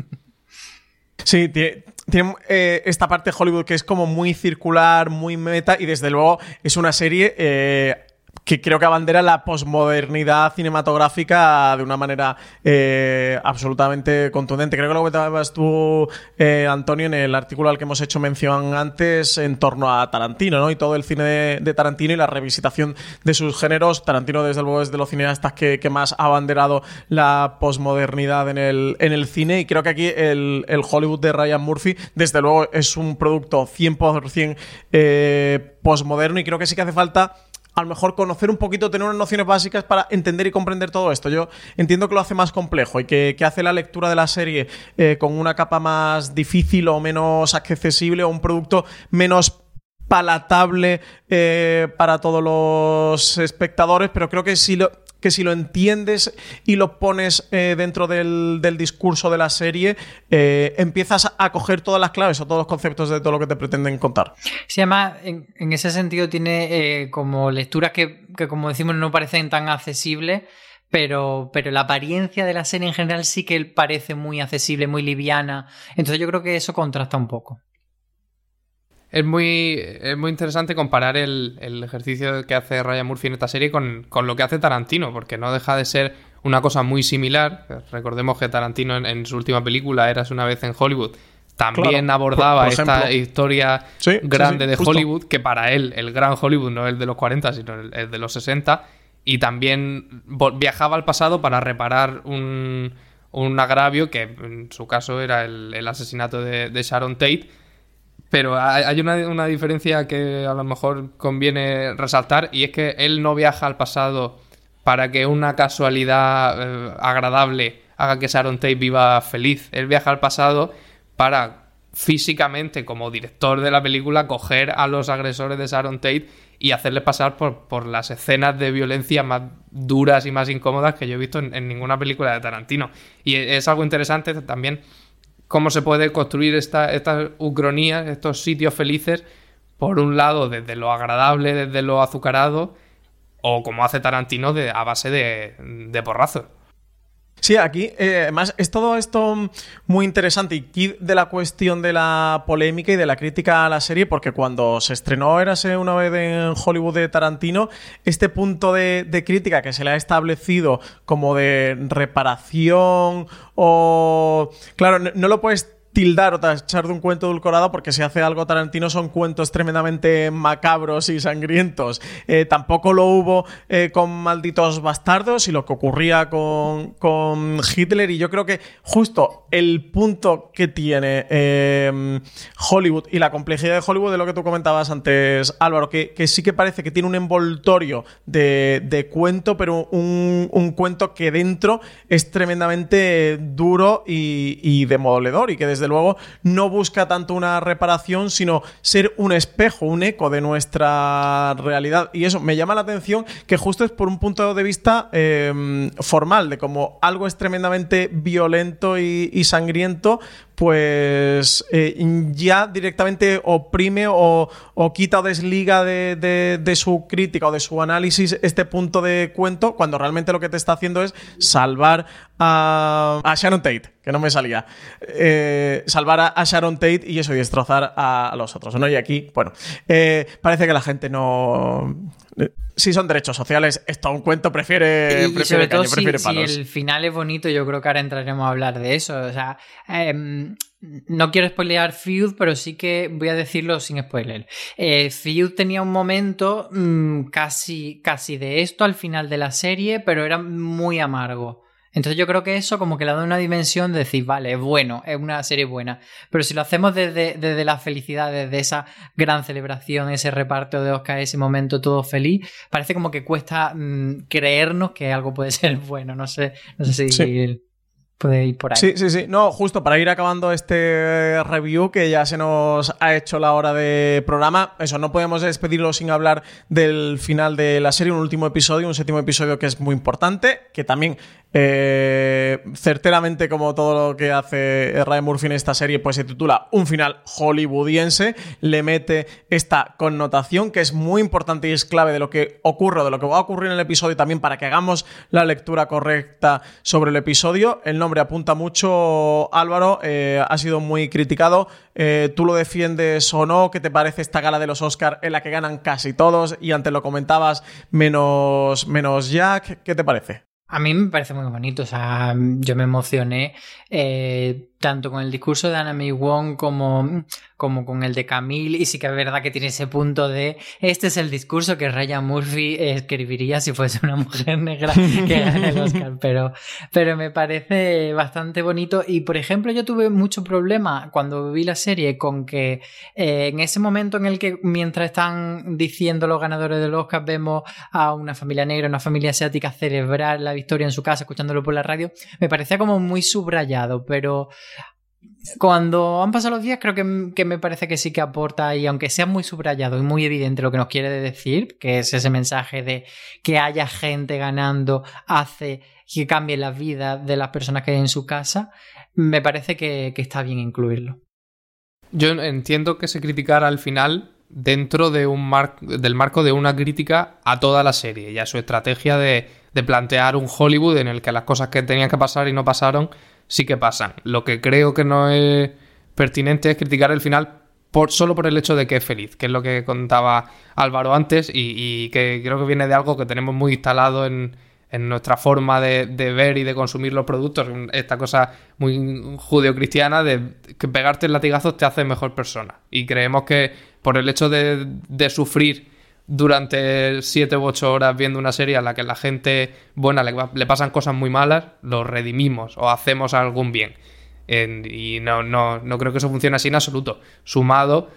Sí, tiene, tiene eh, esta parte de Hollywood que es como muy circular, muy meta, y desde luego es una serie... Eh, que creo que abandera la posmodernidad cinematográfica de una manera eh, absolutamente contundente. Creo que lo comentabas tú, eh, Antonio, en el artículo al que hemos hecho mención antes en torno a Tarantino, ¿no? Y todo el cine de, de Tarantino y la revisitación de sus géneros. Tarantino, desde luego, es de los cineastas que, que más ha abanderado la posmodernidad en el, en el cine. Y creo que aquí el, el, Hollywood de Ryan Murphy, desde luego, es un producto 100% eh, posmoderno y creo que sí que hace falta a lo mejor conocer un poquito, tener unas nociones básicas para entender y comprender todo esto. Yo entiendo que lo hace más complejo y que, que hace la lectura de la serie eh, con una capa más difícil o menos accesible o un producto menos palatable eh, para todos los espectadores, pero creo que si lo, que si lo entiendes y lo pones eh, dentro del, del, discurso de la serie, eh, empiezas a coger todas las claves o todos los conceptos de todo lo que te pretenden contar. Sí, además, en, ese sentido tiene eh, como lecturas que, que, como decimos, no parecen tan accesibles. Pero, pero la apariencia de la serie en general sí que parece muy accesible, muy liviana. Entonces yo creo que eso contrasta un poco es muy, es muy interesante comparar el, el, ejercicio que hace Ryan Murphy en esta serie con, con, lo que hace Tarantino, porque no deja de ser una cosa muy similar. Recordemos que Tarantino en, en su última película, Eras una vez en Hollywood, también claro, abordaba por, por esta historia sí, grande sí, sí, de Hollywood, que para él el gran Hollywood no es el de los 40, sino el, el de los 60, y también viajaba al pasado para reparar un, un agravio que en su caso era el, el asesinato de, de Sharon Tate pero hay una, una, diferencia que a lo mejor conviene resaltar y es que él no viaja al pasado para que una casualidad eh, agradable haga que Sharon Tate viva feliz. Él viaja al pasado para físicamente, como director de la película, coger a los agresores de Sharon Tate y hacerles pasar por, por las escenas de violencia más duras y más incómodas que yo he visto en, en ninguna película de Tarantino. Y es algo interesante también cómo se puede construir esta, estas ucronías, estos sitios felices, por un lado desde lo agradable, desde lo azucarado, o como hace Tarantino de, a base de, de porrazos. Sí, aquí eh, además es todo esto muy interesante y de la cuestión de la polémica y de la crítica a la serie, porque cuando se estrenó Érase una vez en Hollywood de Tarantino, este punto de, crítica que se le ha establecido como de reparación o... Claro, no lo puedes tildar o tachar de un cuento edulcorado porque si hace algo Tarantino son cuentos tremendamente macabros y sangrientos. Eh, tampoco lo hubo eh, con Malditos Bastardos y lo que ocurría con, con, Hitler y yo creo que justo el punto que tiene eh, Hollywood y la complejidad de Hollywood de lo que tú comentabas antes Álvaro, que, que sí que parece que tiene un envoltorio de, de cuento pero un, un, cuento que dentro es tremendamente duro y, y demoledor y que desde desde luego no busca tanto una reparación, sino ser un espejo, un eco de nuestra realidad. Y eso me llama la atención que justo es por un punto de vista eh, formal, de como algo es tremendamente violento y sangriento, pues eh, ya directamente oprime o, quita o desliga de, su crítica o de su análisis este punto de cuento, cuando realmente lo que te está haciendo es salvar a, a Sharon Tate, que no me salía. Eh, salvar a, Sharon Tate y eso, y destrozar a, los otros, ¿no? Y aquí, bueno, eh, parece que la gente no si son derechos sociales, esto un cuento prefiere, y, sobre todo si, el final es bonito, yo creo que ahora entraremos a hablar de eso. O sea, em, no quiero spoilear Feud, pero sí que voy a decirlo sin spoiler. Eh, Feud tenía un momento mm, casi, casi de esto al final de la serie, pero era muy amargo. Entonces yo creo que eso como que le da una dimensión de decir, vale, es bueno, es una serie buena. Pero si lo hacemos desde, desde la felicidad, desde esa gran celebración, ese reparto de Oscar, ese momento todo feliz, parece como que cuesta mm, creernos que algo puede ser bueno. No sé, no sé si puede ir por ahí. Sí, sí, sí. No, justo para ir acabando este review que ya se nos ha hecho la hora de programa. Eso, no podemos despedirlo sin hablar del final de la serie, un último episodio, un séptimo episodio que es muy importante, que también eh, certeramente, como todo lo que hace Ryan Murphy en esta serie, pues se titula Un final hollywoodiense. Le mete esta connotación que es muy importante y es clave de lo que ocurre, de lo que va a ocurrir en el episodio también para que hagamos la lectura correcta sobre el episodio. El nombre apunta mucho, Álvaro, eh, ha sido muy criticado. Eh, ¿Tú lo defiendes o no? ¿Qué te parece esta gala de los Oscars en la que ganan casi todos? Y antes lo comentabas, menos, menos Jack. ¿Qué te parece? A mí me parece muy bonito, o sea, yo me emocioné eh, tanto con el discurso de Anna May Wong como, como con el de Camille, y sí que es verdad que tiene ese punto de este es el discurso que Ryan Murphy escribiría si fuese una mujer negra que gane el Oscar, pero, pero me parece bastante bonito. Y por ejemplo, yo tuve mucho problema cuando vi la serie con que eh, en ese momento en el que mientras están diciendo los ganadores del Oscar vemos a una familia negra, una familia asiática celebrar la victoria en su casa escuchándolo por la radio, me parecía como muy subrayado, pero cuando han pasado los días, creo que, me parece que sí que aporta, y aunque sea muy subrayado y muy evidente lo que nos quiere decir, que es ese mensaje de que haya gente ganando, hace que cambie la vida de las personas que hay en su casa, me parece que, está bien incluirlo. Yo entiendo que se criticara al final dentro de un del marco de una crítica a toda la serie y a su estrategia de, de plantear un Hollywood en el que las cosas que tenían que pasar y no pasaron sí que pasan. Lo que creo que no es pertinente es criticar el final por, solo por el hecho de que es feliz, que es lo que contaba Álvaro antes y, que creo que viene de algo que tenemos muy instalado en, nuestra forma de, ver y de consumir los productos, esta cosa muy judeocristiana de que pegarte el latigazo te hace mejor persona. Y creemos que por el hecho de sufrir durante 7 u 8 horas viendo una serie a la que la gente buena le, pasan cosas muy malas, lo redimimos o hacemos algún bien. y no, no, no creo que eso funcione así en absoluto. Sumado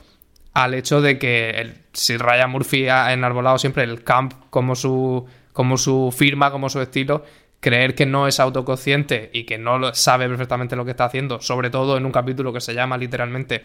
al hecho de que el, si Ryan Murphy ha enarbolado siempre el camp como su, como su firma, como su estilo, creer que no es autoconsciente y que no sabe perfectamente lo que está haciendo, sobre todo en un capítulo que se llama literalmente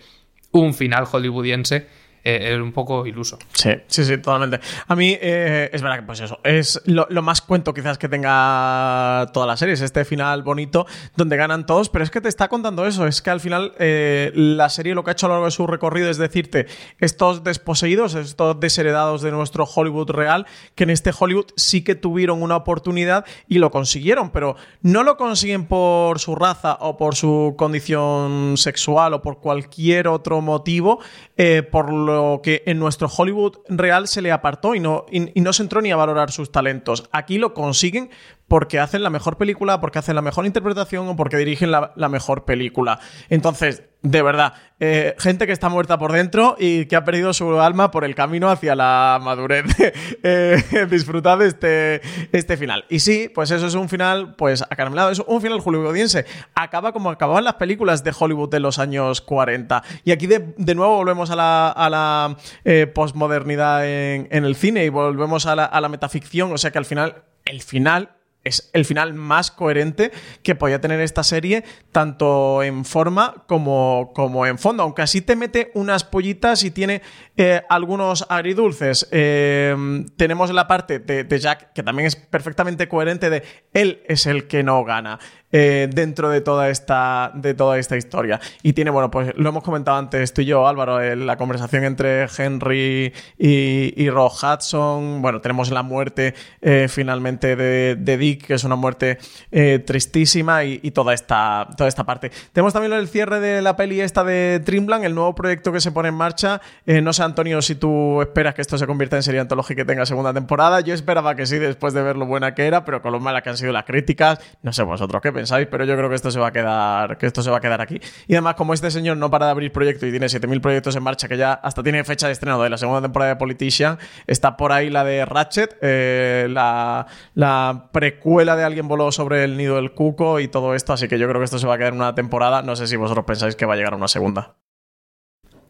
un final hollywoodiense, eh, es un poco iluso. Sí, sí, sí, totalmente. A mí eh, es verdad que pues eso, es lo, más cuento quizás que tenga toda la serie, es este final bonito donde ganan todos, pero es que te está contando eso, es que al final eh, la serie lo que ha hecho a lo largo de su recorrido es decirte, estos desposeídos, estos desheredados de nuestro Hollywood real, que en este Hollywood sí que tuvieron una oportunidad y lo consiguieron, pero no lo consiguen por su raza o por su condición sexual o por cualquier otro motivo, por lo que en nuestro Hollywood real se le apartó y no, y no se entró ni a valorar sus talentos. Aquí lo consiguen porque hacen la mejor película, porque hacen la mejor interpretación o porque dirigen la, mejor película. Entonces, de verdad, eh, gente que está muerta por dentro y que ha perdido su alma por el camino hacia la madurez. eh, disfrutad de este, este final. Y sí, pues eso es un final, pues acaramelado, es un final hollywoodiense. Acaba como acababan las películas de Hollywood de los años 40. Y aquí de, nuevo volvemos a la, a la eh, posmodernidad en, el cine y volvemos a la, a la metaficción. O sea que al final, el final es el final más coherente que podía tener esta serie, tanto en forma como, como en fondo. Aunque así te mete unas pollitas y tiene eh, algunos agridulces. Eh, tenemos la parte de, Jack, que también es perfectamente coherente, de él es el que no gana. Eh, dentro de toda, esta, de toda esta historia. Y tiene, bueno, pues lo hemos comentado antes tú y yo, Álvaro, en la conversación entre Henry y, y Rob Hudson. Bueno, tenemos la muerte eh, finalmente de, Dick, que es una muerte eh, tristísima, y, toda, esta, toda esta parte. Tenemos también el cierre de la peli esta de Trimblan, el nuevo proyecto que se pone en marcha. no sé, Antonio, si tú esperas que esto se convierta en serie antológica y tenga segunda temporada. Yo esperaba que sí, después de ver lo buena que era, pero con lo mala que han sido las críticas, no sé vosotros qué pensáis, pero yo creo que esto se va a quedar, que esto se va a quedar aquí. Y además, como este señor no para de abrir proyectos y tiene 7000 proyectos en marcha, que ya hasta tiene fecha de estreno de la segunda temporada de Politician, está por ahí la de Ratchet, eh, la, la precuela de Alguien voló sobre el nido del cuco y todo esto, así que yo creo que esto se va a quedar en una temporada. No sé si vosotros pensáis que va a llegar a una segunda.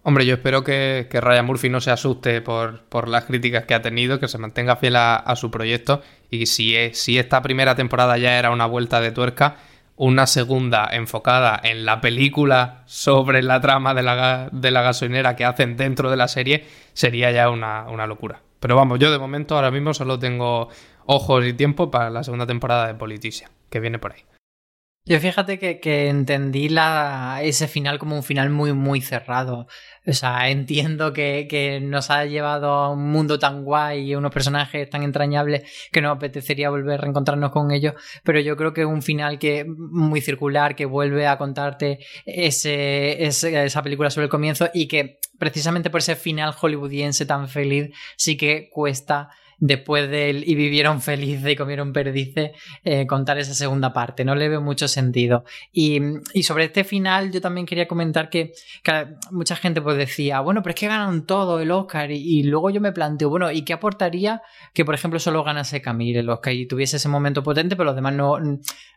Hombre, yo espero que, que, Ryan Murphy no se asuste por, por, las críticas que ha tenido, que se mantenga fiel a, su proyecto y si, si esta primera temporada ya era una vuelta de tuerca, una segunda enfocada en la película sobre la trama de la, de la gasolinera que hacen dentro de la serie sería ya una, una locura. Pero vamos, yo de momento ahora mismo solo tengo ojos y tiempo para la segunda temporada de Politicia, que viene por ahí. Yo fíjate que, entendí la, ese final como un final muy, muy cerrado. O sea, entiendo que, nos ha llevado a un mundo tan guay y unos personajes tan entrañables que nos apetecería volver a reencontrarnos con ellos, pero yo creo que un final que muy circular, que vuelve a contarte ese, esa película sobre el comienzo y que precisamente por ese final hollywoodiense tan feliz sí que cuesta después de él y vivieron felices y comieron perdices, eh, contar esa segunda parte. No le veo mucho sentido. Y, sobre este final, yo también quería comentar que, mucha gente pues decía, bueno, pero es que ganan todo el Oscar. Y, luego yo me planteo, bueno, ¿y qué aportaría que, por ejemplo, solo ganase Camille el Oscar y tuviese ese momento potente, pero los demás no,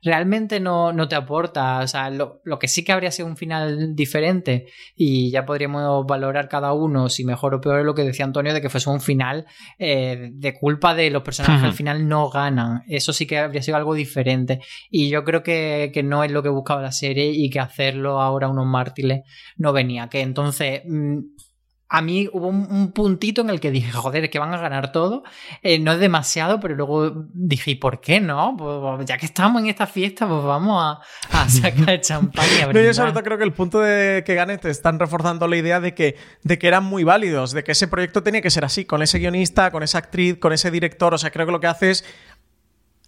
realmente no, no te aporta? O sea, lo, que sí que habría sido un final diferente y ya podríamos valorar cada uno si mejor o peor es lo que decía Antonio de que fuese un final eh, de culpa de los personajes al final no ganan. Eso sí que habría sido algo diferente. Y yo creo que, no es lo que buscaba la serie y que hacerlo ahora unos mártires no venía. Que entonces. Mm, a mí hubo un, puntito en el que dije, joder, es que van a ganar todo. Eh, no es demasiado, pero luego dije, ¿y por qué no? Pues, ya que estamos en esta fiesta, pues vamos a, sacar champán y a no, yo sobre todo creo que el punto de que gane te están reforzando la idea de que, de que eran muy válidos, de que ese proyecto tenía que ser así, con ese guionista, con esa actriz, con ese director. O sea, creo que lo que hace es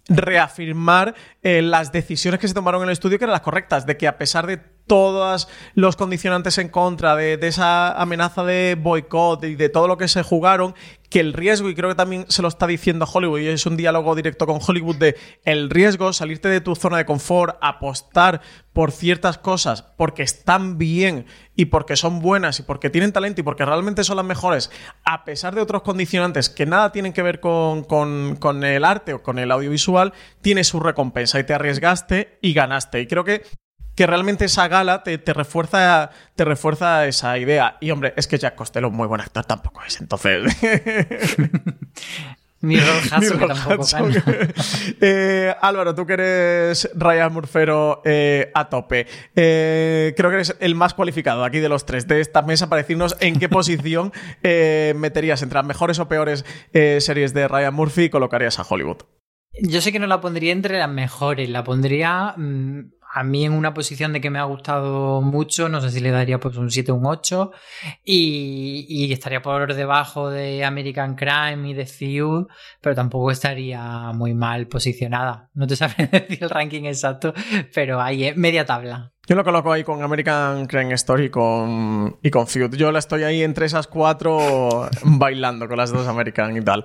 reafirmar eh, las decisiones que se tomaron en el estudio que eran las correctas, de que a pesar de todos los condicionantes en contra de, esa amenaza de boicot y de todo lo que se jugaron, que el riesgo, y creo que también se lo está diciendo Hollywood, y es un diálogo directo con Hollywood de el riesgo, salirte de tu zona de confort, apostar por ciertas cosas porque están bien y porque son buenas y porque tienen talento y porque realmente son las mejores, a pesar de otros condicionantes que nada tienen que ver con, con el arte o con el audiovisual, tiene su recompensa y te arriesgaste y ganaste. Y creo que que realmente esa gala te, refuerza, te refuerza esa idea. Y hombre, es que Jack Costello muy buen actor tampoco es, entonces. Ni Ron tampoco eh, Álvaro, tú que eres Ryan Murfero eh, a tope. Eh, creo que eres el más cualificado aquí de los tres de esta mesa para decirnos en qué posición meterías entre las mejores o peores series de Ryan Murphy y colocarías a Hollywood. Yo sé que no la pondría entre las mejores, la pondría mm, a mí en una posición de que me ha gustado mucho, no sé si le daría pues un 7 o un 8 y, estaría por debajo de American Crime y de Feud, pero tampoco estaría muy mal posicionada. No te sabes decir el ranking exacto, pero ahí es media tabla. Yo lo coloco ahí con American Crime Story y con, y con Feud. Yo la estoy ahí entre esas cuatro bailando con las dos American y tal.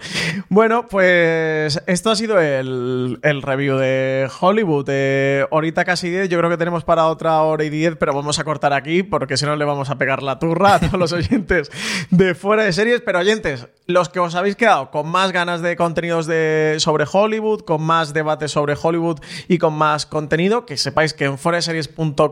Bueno, pues esto ha sido el, review de Hollywood. Eh, ahorita casi 10, yo creo que tenemos para otra hora y 10, pero vamos a cortar aquí porque si no le vamos a pegar la turra a todos los oyentes de fuera de series. Pero oyentes, los que os habéis quedado con más ganas de contenidos de, sobre Hollywood, con más debates sobre Hollywood y con más contenido, que sepáis que en fuera series.com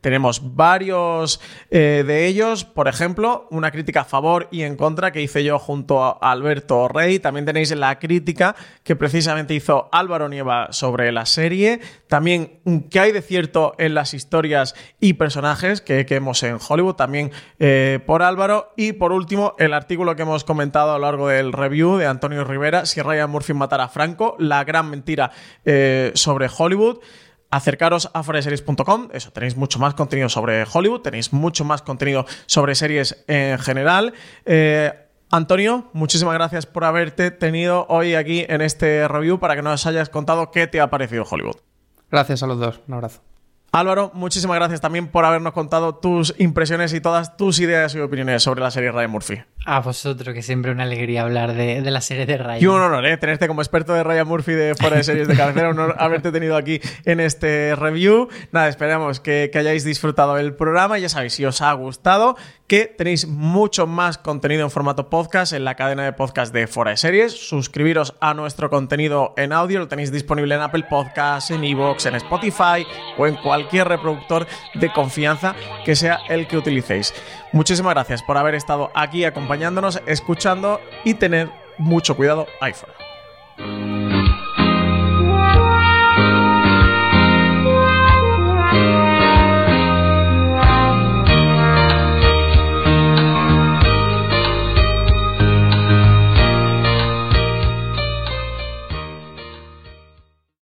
tenemos varios eh, de ellos, por ejemplo, una crítica a favor y en contra que hice yo junto a Alberto Rey. También tenéis la crítica que precisamente hizo Álvaro Nieva sobre la serie. También qué hay de cierto en las historias y personajes que, vemos en Hollywood, también eh, por Álvaro. Y por último, el artículo que hemos comentado a lo largo del review de Antonio Rivera, si Ryan Murphy matara a Franco, la gran mentira eh, sobre Hollywood. Acercaros a foreseries.com, eso, tenéis mucho más contenido sobre Hollywood, tenéis mucho más contenido sobre series en general. Eh, Antonio, muchísimas gracias por haberte tenido hoy aquí en este review para que nos hayas contado qué te ha parecido Hollywood. Gracias a los dos, un abrazo. Álvaro, muchísimas gracias también por habernos contado tus impresiones y todas tus ideas y opiniones sobre la serie Ryan Murphy. A vosotros, que siempre una alegría hablar de, la serie de Ryan. Y un honor, ¿eh? Tenerte como experto de Ryan Murphy de fuera de series de cabecera, un honor haberte tenido aquí en este review. Nada, esperamos que, que hayáis disfrutado el programa. Ya sabéis, si os ha gustado, que tenéis mucho más contenido en formato podcast en la cadena de podcast de Fora de Series. Suscribiros a nuestro contenido en audio, lo tenéis disponible en Apple Podcasts, en Evox, en Spotify o en cualquier reproductor de confianza que sea el que utilicéis. Muchísimas gracias por haber estado aquí acompañándonos, escuchando y tener mucho cuidado ahí fuera.